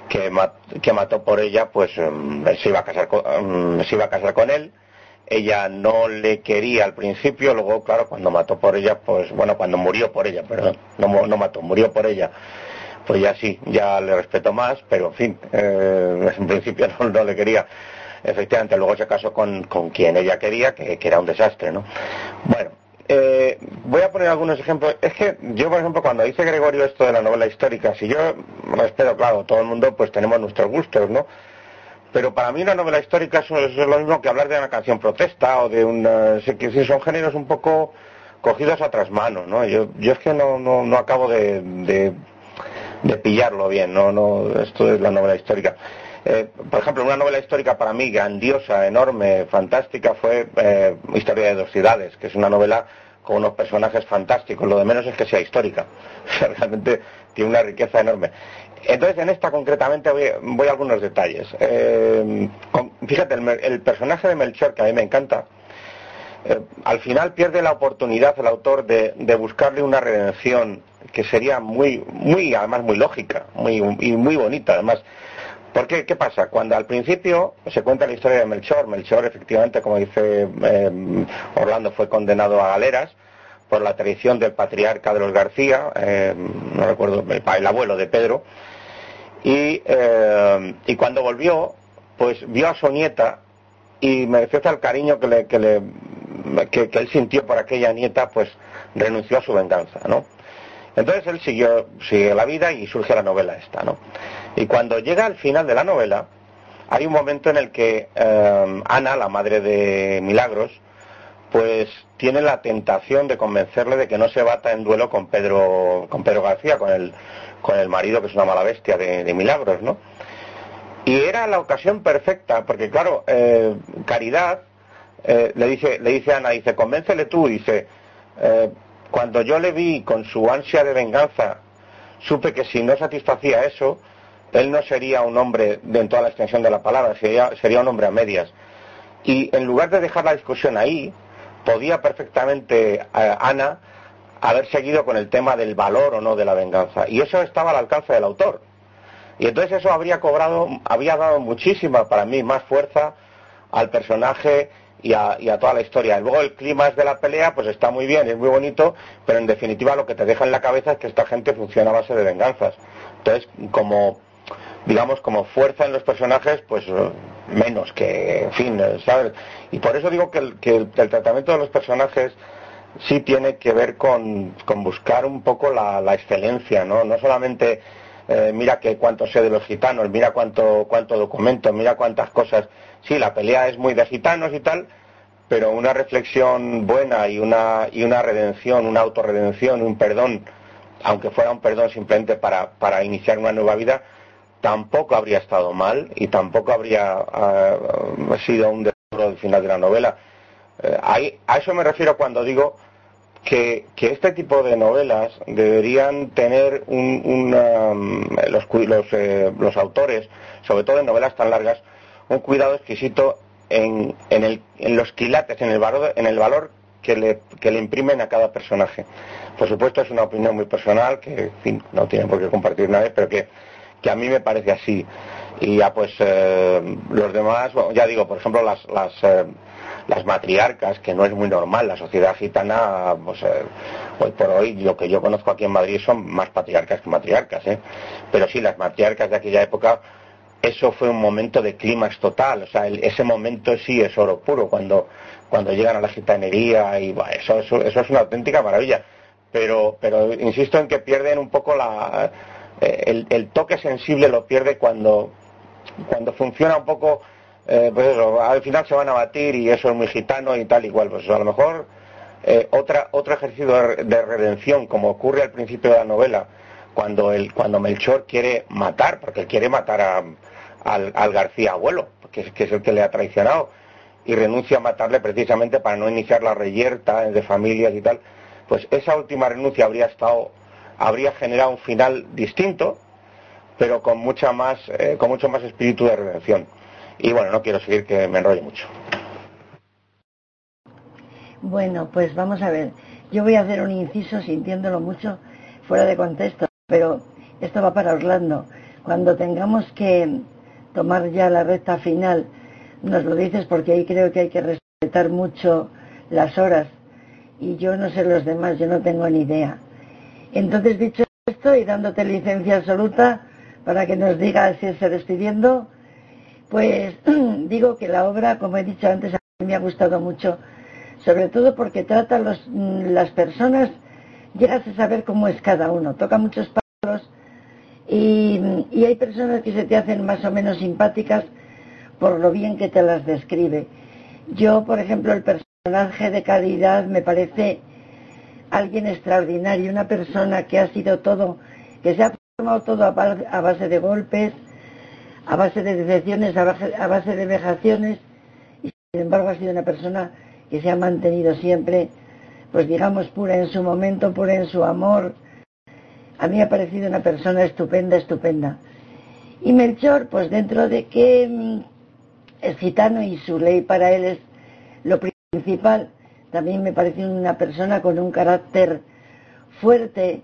que, mató por ella, pues mm, se iba a casar con, mm, se iba a casar con él. Ella no le quería al principio, luego, claro, cuando mató por ella, pues bueno, cuando murió por ella, perdón, no, no mató, murió por ella pues ya sí, ya le respeto más, pero en fin, eh, en principio no, le quería. Efectivamente, luego se casó con, con quien ella quería, que, era un desastre, ¿no? Bueno, eh, voy a poner algunos ejemplos. Es que yo, por ejemplo, cuando dice Gregorio esto de la novela histórica, si yo respeto, claro, todo el mundo pues tenemos nuestros gustos, ¿no? Pero para mí una novela histórica es lo mismo que hablar de una canción protesta o de una... que son géneros un poco cogidos a tras manos, ¿no? Yo, yo es que no, no, no acabo de pillarlo bien, no, no, esto es la novela histórica. Eh, por ejemplo, una novela histórica para mí grandiosa, enorme, fantástica fue eh, Historia de dos ciudades, que es una novela con unos personajes fantásticos. Lo de menos es que sea histórica. realmente tiene una riqueza enorme. Entonces, en esta concretamente voy, a algunos detalles. Eh, fíjate, el, personaje de Melchor, que a mí me encanta, al final pierde la oportunidad el autor de, buscarle una redención que sería muy, muy, además muy lógica, muy, y muy bonita, además. Porque, ¿qué pasa? Cuando al principio se cuenta la historia de Melchor, Melchor efectivamente, como dice eh, Orlando, fue condenado a galeras por la traición del patriarca de los García, eh, no recuerdo, el, abuelo de Pedro, y, eh, cuando volvió, pues vio a su nieta y mereció tal cariño que, le, que, que él sintió por aquella nieta, pues renunció a su venganza, ¿no? Entonces él siguió, sigue la vida y surge la novela esta, ¿no? Y cuando llega al final de la novela, hay un momento en el que eh, Ana, la madre de Milagros, pues tiene la tentación de convencerle de que no se bata en duelo con Pedro, con Pedro García, con el, con el marido que es una mala bestia de, Milagros, ¿no? Y era la ocasión perfecta, porque claro, eh, Caridad eh, le dice, le dice Ana, dice, convéncele tú, dice, cuando yo le vi con su ansia de venganza, supe que si no satisfacía eso, él no sería un hombre de en toda la extensión de la palabra, sería, sería un hombre a medias. Y en lugar de dejar la discusión ahí, podía perfectamente eh, Ana haber seguido con el tema del valor o no de la venganza. Y eso estaba al alcance del autor. Y entonces eso habría cobrado, había dado muchísima, para mí, más fuerza al personaje y a, toda la historia. Luego el clima de la pelea, pues está muy bien, es muy bonito, pero en definitiva lo que te deja en la cabeza es que esta gente funciona a base de venganzas. Entonces, como, digamos, como fuerza en los personajes, pues eh, menos que, en fin, eh, ¿sabes? Y por eso digo que el, tratamiento de los personajes sí tiene que ver con, buscar un poco la, la excelencia, ¿no? No solamente eh, mira que cuánto sé de los gitanos, mira cuánto, cuánto documento, mira cuántas cosas. Sí, la pelea es muy de gitanos y tal, pero una reflexión buena y una, y una redención, una autorredención, un perdón, aunque fuera un perdón simplemente para, para iniciar una nueva vida, tampoco habría estado mal y tampoco habría ah, sido un desorden al final de la novela. Eh, a eso me refiero cuando digo que, este tipo de novelas deberían tener un, los, eh, los, autores, sobre todo en novelas tan largas, un cuidado exquisito en, en, los quilates, en el valor, en el valor que le, que le imprimen a cada personaje. Por supuesto es una opinión muy personal que no tiene por qué compartir nadie, pero que, que a mí me parece así. Y ya pues eh, los demás, ya digo, por ejemplo, las, las eh, las matriarcas, que no es muy normal, la sociedad gitana, pues eh, hoy por hoy lo que yo conozco aquí en Madrid son más patriarcas que matriarcas, ¿eh? pero sí, las matriarcas de aquella época, eso fue un momento de clímax total, o sea, ese momento sí es oro puro, cuando, cuando llegan a la gitanería y eso, eso, es una auténtica maravilla, pero, pero insisto en que pierden un poco la... Eh, el, el toque sensible lo pierde cuando cuando funciona un poco, eh, pues eso, al final se van a batir y eso es muy gitano y tal igual, pues a lo mejor eh, otra, otro ejercicio de, redención, como ocurre al principio de la novela, cuando, el, cuando Melchor quiere matar, porque quiere matar a, al, García abuelo, que, es el que le ha traicionado, y renuncia a matarle precisamente para no iniciar la reyerta de familias y tal, pues esa última renuncia habría estado, habría generado un final distinto, pero con eh, mucho más espíritu de redención. Y bueno, no quiero seguir que me enrolle mucho. Bueno, pues vamos a ver. Yo voy a hacer un inciso sintiéndolo mucho fuera de contexto, pero esto va para Orlando. Cuando tengamos que tomar ya la recta final, nos lo dices porque ahí creo que hay que respetar mucho las horas y yo no sé los demás, yo no tengo ni idea. Entonces, dicho esto y dándote licencia absoluta para que nos digas si se despidiendo, pues digo que la obra, como he dicho antes, a me ha gustado mucho, sobre todo porque trata los, las personas, llegas a saber cómo es cada uno, toca muchos palos y, y hay personas que se te hacen más o menos simpáticas por lo bien que te las describe. Yo, por ejemplo, el personaje de calidad me parece alguien extraordinario, una persona que ha sido todo, que se ha formado todo a base de golpes, a base de decepciones, a base, de vejaciones, y sin embargo ha sido una persona que se ha mantenido siempre, pues digamos, pura en su momento, pura en su amor. A mí ha parecido una persona estupenda, estupenda. Y Melchor, pues dentro de que mm, es gitano y su ley para él es lo principal. También me parece una persona con un carácter fuerte.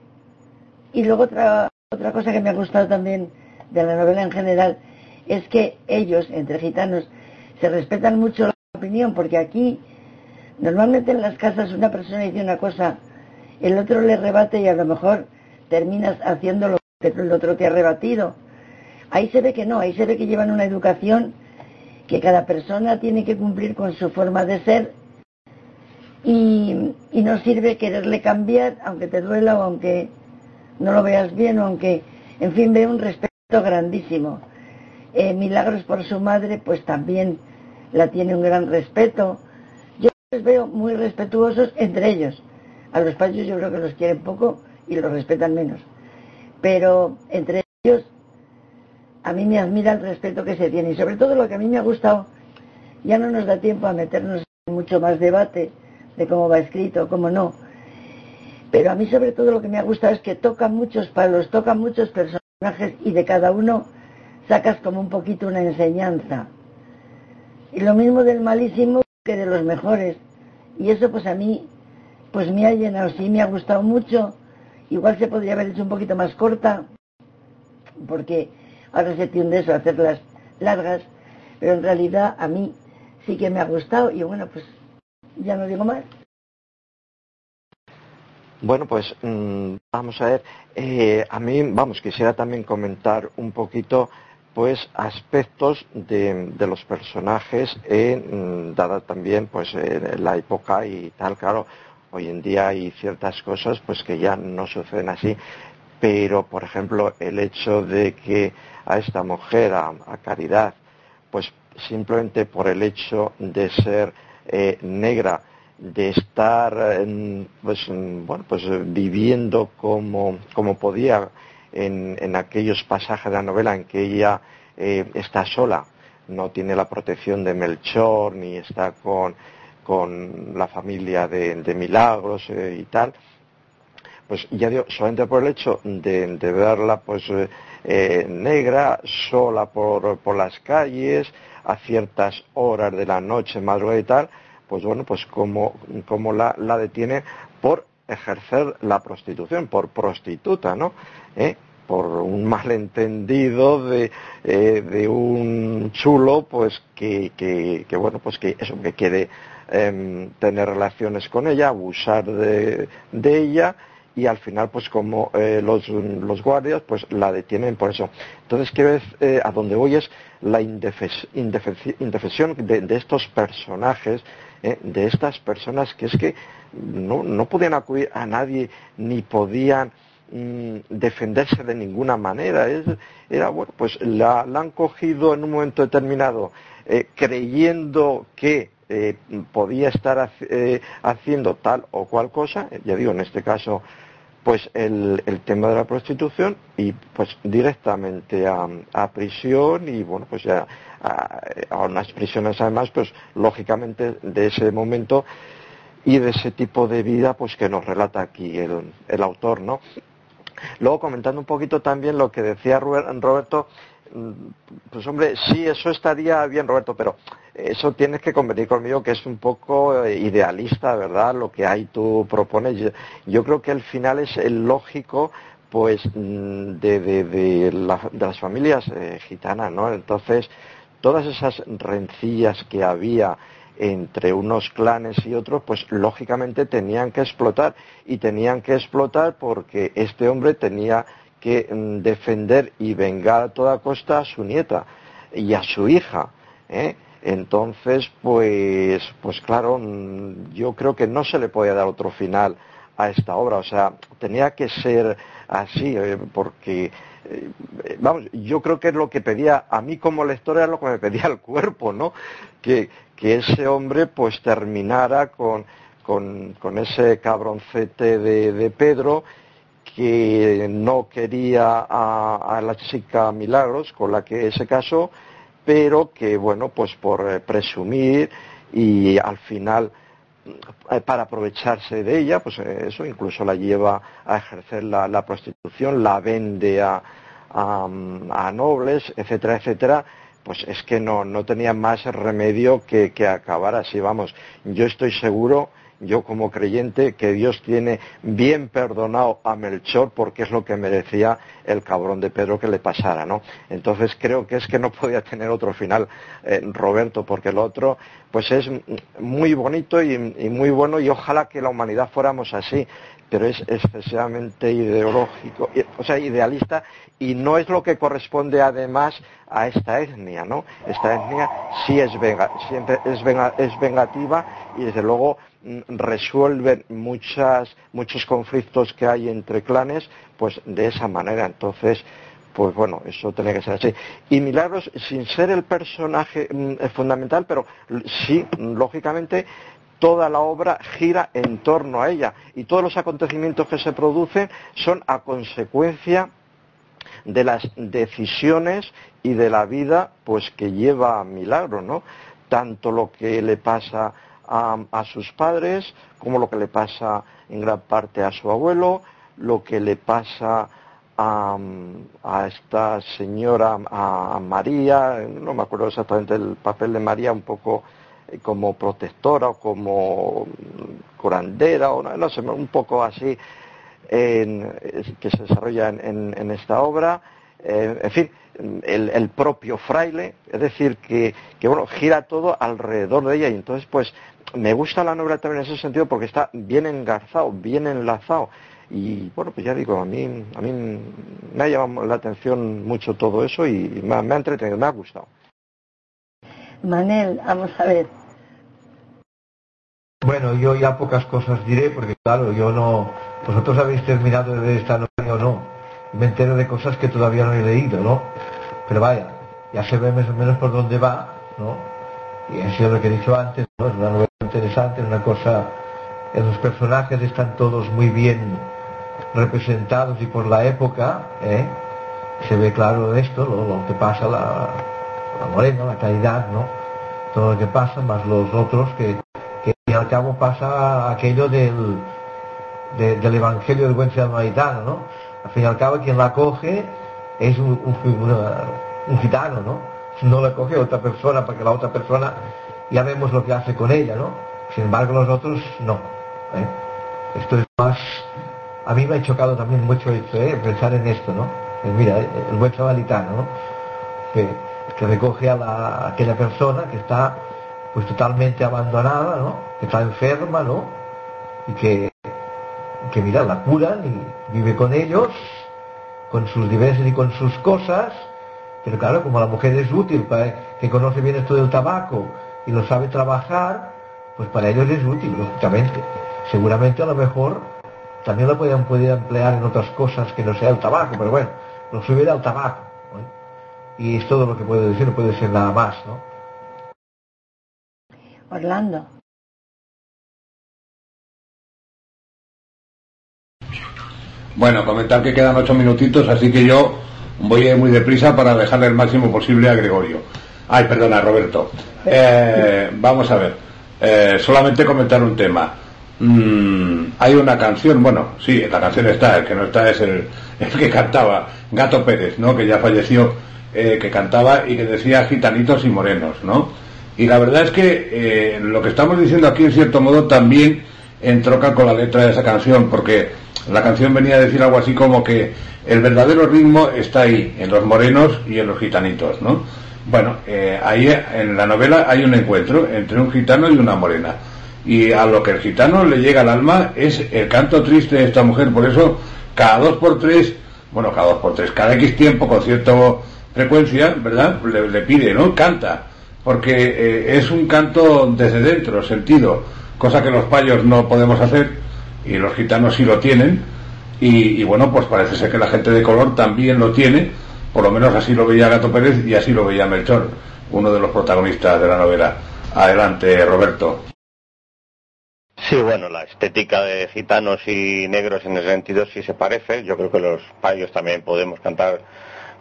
Y luego otra, otra cosa que me ha gustado también de la novela en general es que ellos, entre gitanos, se respetan mucho la opinión, porque aquí normalmente en las casas una persona dice una cosa, el otro le rebate y a lo mejor terminas haciendo lo que el otro te ha rebatido. Ahí se ve que no, ahí se ve que llevan una educación que cada persona tiene que cumplir con su forma de ser y, no sirve quererle cambiar, aunque te duela o aunque no lo veas bien o aunque, en fin, ve un respeto grandísimo. Eh, Milagros por su madre, pues también la tiene un gran respeto. Los veo muy respetuosos entre ellos. A los padres yo creo que los quieren poco y los respetan menos. Pero entre ellos a mí me admira el respeto que se tiene y sobre todo lo que a mí me ha gustado, ya no nos da tiempo a meternos en mucho más debate de cómo va escrito, cómo no, pero a mí sobre todo lo que me ha gustado es que toca muchos palos, toca muchos personajes y de cada uno sacas como un poquito una enseñanza. Y lo mismo del malísimo que de los mejores. Y eso pues a mí pues me ha llenado, sí me ha gustado mucho. Igual se podría haber hecho un poquito más corta, porque ahora se tiende eso a hacerlas largas, pero en realidad a mí sí que me ha gustado y bueno, pues ya no digo más. Bueno, pues mm, vamos a ver, eh, a mí, vamos, quisiera también comentar un poquito, pues, aspectos de, los personajes, mm, dada también, pues, la época y tal, claro, hoy en día hay ciertas cosas, pues, que ya no suceden así, pero, por ejemplo, el hecho de que a esta mujer, a, Caridad, pues simplemente por el hecho de ser eh, negra, de estar pues, bueno, pues viviendo como, como podía en, aquellos pasajes de la novela en que ella eh, está sola, no tiene la protección de Melchor, ni está con, con la familia de, Milagros eh, y tal, pues ya digo, solamente por el hecho de, verla pues eh, negra, sola por, por las calles, a ciertas horas de la noche, madrugada y tal, pues bueno, pues como, como la, la detiene por ejercer la prostitución, por prostituta, ¿no? ¿Eh? por un malentendido de, eh, de un chulo, pues que, que, bueno, pues que eso, que quiere em, tener relaciones con ella, abusar de, de ella y al final pues como eh, los, los, guardias pues la detienen por eso. Entonces quiero eh, a donde voy es la indefensión de, estos personajes, eh, de estas personas que es que no, no podían acudir a nadie ni podían mm, defenderse de ninguna manera. era, bueno, pues la, han cogido en un momento determinado eh, creyendo que eh, podía estar eh, haciendo tal o cual cosa, ya digo, en este caso, pues el, tema de la prostitución y pues directamente a, prisión y bueno, pues ya a, unas prisiones además, pues lógicamente de ese momento y de ese tipo de vida pues que nos relata aquí el, el autor, ¿no? Luego comentando un poquito también lo que decía Roberto, mm, pues hombre, sí, eso estaría bien, Roberto, pero eso tienes que convenir conmigo que es un poco eh, idealista, ¿verdad? Lo que ahí tú propones. Yo, creo que el final es el lógico, pues, mm, de, las familias eh, gitanas, ¿no? Entonces, todas esas rencillas que había entre unos clanes y otros, pues lógicamente tenían que explotar y tenían que explotar porque este hombre tenía que mm, defender y vengar a toda costa a su nieta y a su hija. ¿eh? Entonces, pues, pues claro, mm, yo creo que no se le podía dar otro final a esta obra. O sea, tenía que ser así, eh, porque, eh, vamos, yo creo que es lo que pedía, a mí como lector era lo que me pedía el cuerpo, ¿no? Que, que ese hombre pues terminara con, con, ese cabroncete de, Pedro que no quería a, a la chica Milagros con la que se casó pero que, bueno, pues por eh, presumir y al final para aprovecharse de ella, pues eh, eso incluso la lleva a ejercer la, prostitución, la vende a, a, nobles, etcétera, etcétera, pues es que no, no tenía más remedio que, que acabar así, vamos. Yo estoy seguro yo como creyente, que Dios tiene bien perdonado a Melchor porque es lo que merecía el cabrón de Pedro que le pasara, ¿no? Entonces creo que es que no podía tener otro final eh, Roberto, porque el otro, pues es muy bonito y, muy bueno y ojalá que la humanidad fuéramos así, pero es excesivamente ideológico, o sea, idealista y no es lo que corresponde además a esta etnia, ¿no? Esta etnia sí es, siempre es, vengativa y desde luego mm, resuelve muchas, muchos conflictos que hay entre clanes, pues de esa manera. Entonces, pues bueno, eso tiene que ser así. Y Milagros, sin ser el personaje mm, fundamental, pero sí, lógicamente, toda la obra gira en torno a ella y todos los acontecimientos que se producen son a consecuencia de las decisiones y de la vida pues que lleva a Milagro, ¿no? Tanto lo que le pasa a, sus padres como lo que le pasa en gran parte a su abuelo, lo que le pasa a, esta señora, a, María, no me acuerdo exactamente el papel de María, un poco como protectora o como curandera, o no, sé, un poco así, que se desarrolla en, esta obra. Eh, en fin, el, propio fraile, es decir, que, bueno, gira todo alrededor de ella y entonces pues me gusta la novela también en ese sentido porque está bien engarzado, bien enlazado y bueno, pues ya digo, a mí, a mí me ha llamado la atención mucho todo eso y me ha entretenido, me ha gustado. Manel, vamos a ver, bueno, yo ya pocas cosas diré porque claro, yo no... Vosotros habéis terminado de esta novela o no. Me entero de cosas que todavía no he leído, ¿no? Pero vaya, ya se ve más o menos por dónde va, ¿no? Y ha sido lo que he dicho antes, ¿no? Es una novela interesante, es una cosa... Los personajes están todos muy bien representados y por la época, ¿eh? Se ve claro esto, lo, que pasa, la, la morena, la calidad, ¿no? Todo lo que pasa, más los otros que que al cabo pasa aquello del, del Evangelio del buen samaritano, ¿no? Al fin y al cabo quien la coge es un, un, gitano, ¿no? No la coge otra persona para que la otra persona ya vemos lo que hace con ella, ¿no? Sin embargo los otros no. ¿eh? Esto es más... A mí me ha chocado también mucho esto, ¿eh? pensar en esto, ¿no? mira, el buen samaritano, ¿no? Que, que recoge a, a aquella persona que está pues totalmente abandonada, ¿no? Que está enferma, ¿no? Y que, que mira, la curan y vive con ellos, con sus diversos y con sus cosas, pero claro, como la mujer es útil, que conoce bien esto del tabaco y lo sabe trabajar, pues para ellos es útil, lógicamente. Seguramente a lo mejor también lo podían, emplear en otras cosas que no sea el tabaco, pero bueno, lo subiera al tabaco. Y es todo lo que puedo decir, no puede ser nada más, ¿no? Orlando. Bueno, comentar que quedan ocho minutitos, así que yo voy muy deprisa para dejarle el máximo posible a Gregorio. Ay, perdona, Roberto. Eh, vamos a ver. Eh, solamente comentar un tema. Mm, hay una canción, bueno, sí, la canción está, el que no está es el, que cantaba, Gato Pérez, ¿no? Que ya falleció, eh, que cantaba y que decía gitanitos y morenos, ¿no? Y la verdad es que lo que estamos diciendo aquí, en cierto modo, también entroca con la letra de esa canción, porque la canción venía a decir algo así como que el verdadero ritmo está ahí, en los morenos y en los gitanitos, ¿no? Bueno, eh, ahí en la novela hay un encuentro entre un gitano y una morena. Y a lo que el gitano le llega al alma es el canto triste de esta mujer. Por eso, cada dos por tres, bueno, cada dos por tres, cada X tiempo, con cierta frecuencia, ¿verdad? Le, pide, ¿no? Canta. Porque eh, es un canto desde dentro, sentido, cosa que los payos no podemos hacer y los gitanos sí lo tienen. Y, bueno, pues parece ser que la gente de color también lo tiene por lo menos así lo veía Gato Pérez y así lo veía Melchor, uno de los protagonistas de la novela. Adelante, Roberto. Sí, bueno, la estética de gitanos y negros en ese sentido sí se parece. Yo creo que los payos también podemos cantar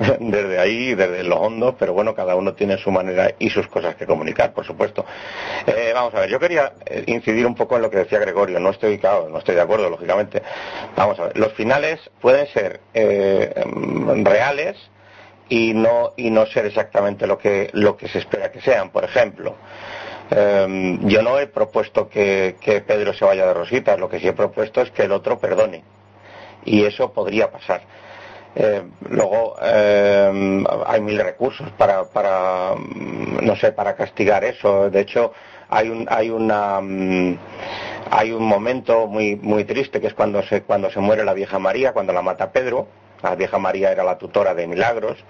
desde ahí, desde lo hondo, pero bueno, cada uno tiene su manera y sus cosas que comunicar, por supuesto. Eh, vamos a ver, yo quería eh, incidir un poco en lo que decía Gregorio, no estoy, claro, no estoy de acuerdo, lógicamente. Vamos a ver, los finales pueden ser eh, reales, y no, y no ser exactamente lo que, lo que se espera que sean. Por ejemplo, em, yo no he propuesto que, Pedro se vaya de rositas, lo que sí he propuesto es que el otro perdone. Y eso podría pasar. Em, luego em, hay mil recursos para, para, no sé, para castigar eso. De hecho, hay un, hay una, hay un momento muy, muy triste que es cuando se, cuando se muere la vieja María, cuando la mata Pedro. La vieja María era la tutora de Milagros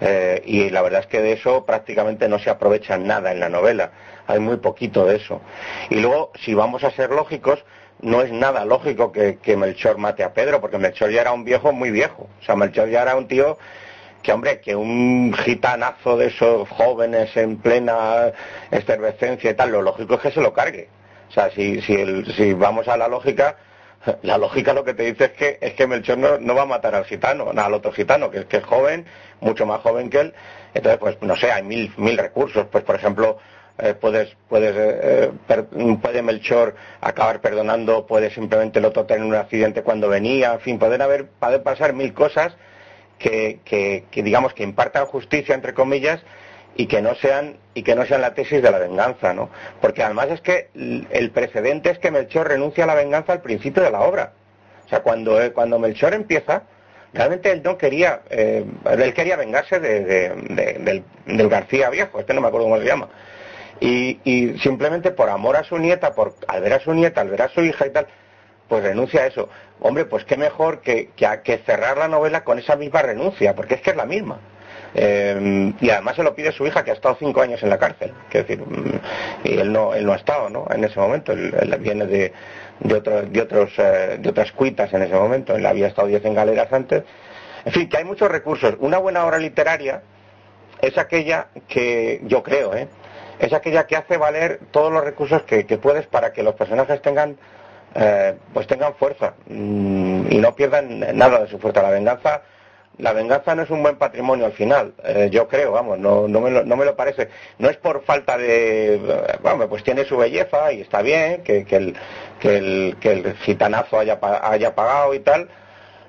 eh, y la verdad es que de eso prácticamente no se aprovecha nada en la novela, hay muy poquito de eso. Y luego, si vamos a ser lógicos, no es nada lógico que, Melchor mate a Pedro, porque Melchor ya era un viejo muy viejo, o sea, Melchor ya era un tío que, hombre, que un gitanazo de esos jóvenes en plena efervescencia y tal, lo lógico es que se lo cargue. O sea, si, si, si vamos a la lógica, la lógica lo que te dice es que, es que Melchor no, va a matar al gitano, al otro gitano, que, que es joven, mucho más joven que él. Entonces, pues no sé, hay mil, mil recursos. Pues, por ejemplo, eh, puedes, puedes, eh, puede Melchor acabar perdonando, puede simplemente el otro tener un accidente cuando venía, en fin, pueden haber, pueden pasar mil cosas que, que, que digamos que impartan justicia, entre comillas, y que no sean y que no sean la tesis de la venganza, ¿no? Porque además es que el precedente es que Melchor renuncia a la venganza al principio de la obra. O sea, cuando, eh, cuando Melchor empieza, realmente él no quería, eh, él quería vengarse de, del, García Viejo, este no me acuerdo cómo se llama. Y, y, simplemente por amor a su nieta, por al ver a su nieta, al ver a su hija y tal, pues renuncia a eso. Hombre, pues qué mejor que, que, que cerrar la novela con esa misma renuncia, porque es que es la misma. Eh, y además se lo pide su hija que ha estado cinco años en la cárcel. decir, mm, y él no, él no ha estado, ¿no? En ese momento, él, viene de, de, otros, de, otros, eh, de otras cuitas en ese momento. Él había estado diez en galeras antes. En fin, que hay muchos recursos. Una buena obra literaria es aquella que, yo creo, ¿eh? Es aquella que hace valer todos los recursos que, puedes para que los personajes tengan pues tengan fuerza mm, y no pierdan nada de su fuerza. La venganza la venganza no es un buen patrimonio al final, eh, yo creo, vamos, no, no, me lo, no me lo parece. No es por falta de, vamos, pues tiene su belleza y está bien que, que, el, que, el, que el gitanazo haya, haya pagado y tal.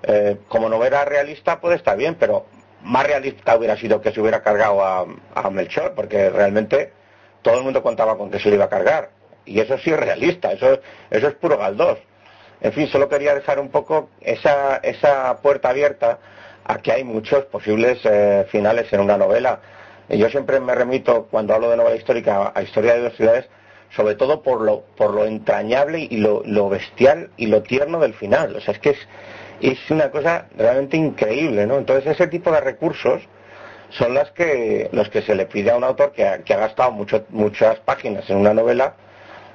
Eh, como novela realista puede estar bien, pero más realista hubiera sido que se hubiera cargado a, a Melchor, porque realmente todo el mundo contaba con que se le iba a cargar. Y eso es realista, eso, eso es puro galdós. En fin, solo quería dejar un poco esa, esa puerta abierta a que hay muchos posibles eh, finales en una novela. yo siempre me remito, cuando hablo de novela histórica, a Historia de dos ciudades, sobre todo por lo, por lo entrañable y lo, bestial y lo tierno del final. O sea, es que es, es una cosa realmente increíble, ¿no? Entonces, ese tipo de recursos son las que, los que se le pide a un autor que ha, que ha gastado mucho, muchas páginas en una novela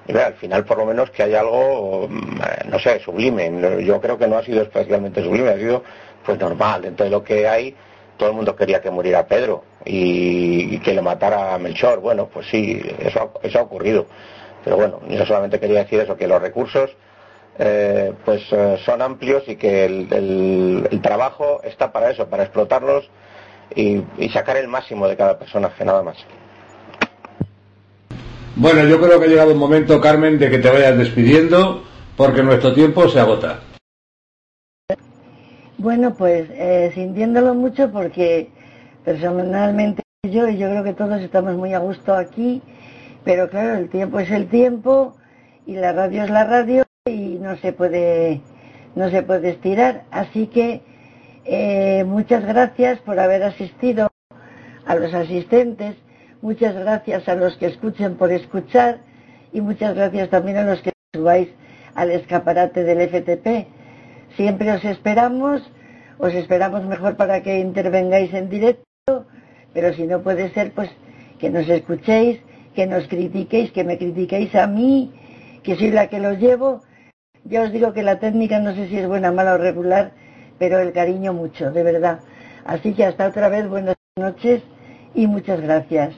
y al final por lo menos que hay algo, mm, no sé, sublime. Yo creo que no ha sido especialmente sublime, ha sido pues normal. Dentro de lo que hay, todo el mundo quería que muriera Pedro y, que le matara a Melchor. Bueno, pues sí, eso, eso ha ocurrido. Pero bueno, yo solamente quería decir eso, que los recursos eh, pues eh, son amplios y que el, trabajo está para eso, para explotarlos y, y sacar el máximo de cada personaje, nada más. Bueno, yo creo que ha llegado el momento, Carmen, de que te vayas despidiendo, porque nuestro tiempo se agota. Bueno, pues eh, sintiéndolo mucho porque personalmente yo y yo creo que todos estamos muy a gusto aquí, pero claro, el tiempo es el tiempo y la radio es la radio y no se puede no se puede estirar, así que eh, muchas gracias por haber asistido a los asistentes, muchas gracias a los que escuchen por escuchar y muchas gracias también a los que subáis al escaparate del FTP Siempre os esperamos, os esperamos mejor para que intervengáis en directo, pero si no puede ser, pues que nos escuchéis, que nos critiquéis, que me critiquéis a mí, que soy la que los llevo. Ya os digo que la técnica no sé si es buena, mala o regular, pero el cariño mucho, de verdad. Así que hasta otra vez, buenas noches y muchas gracias.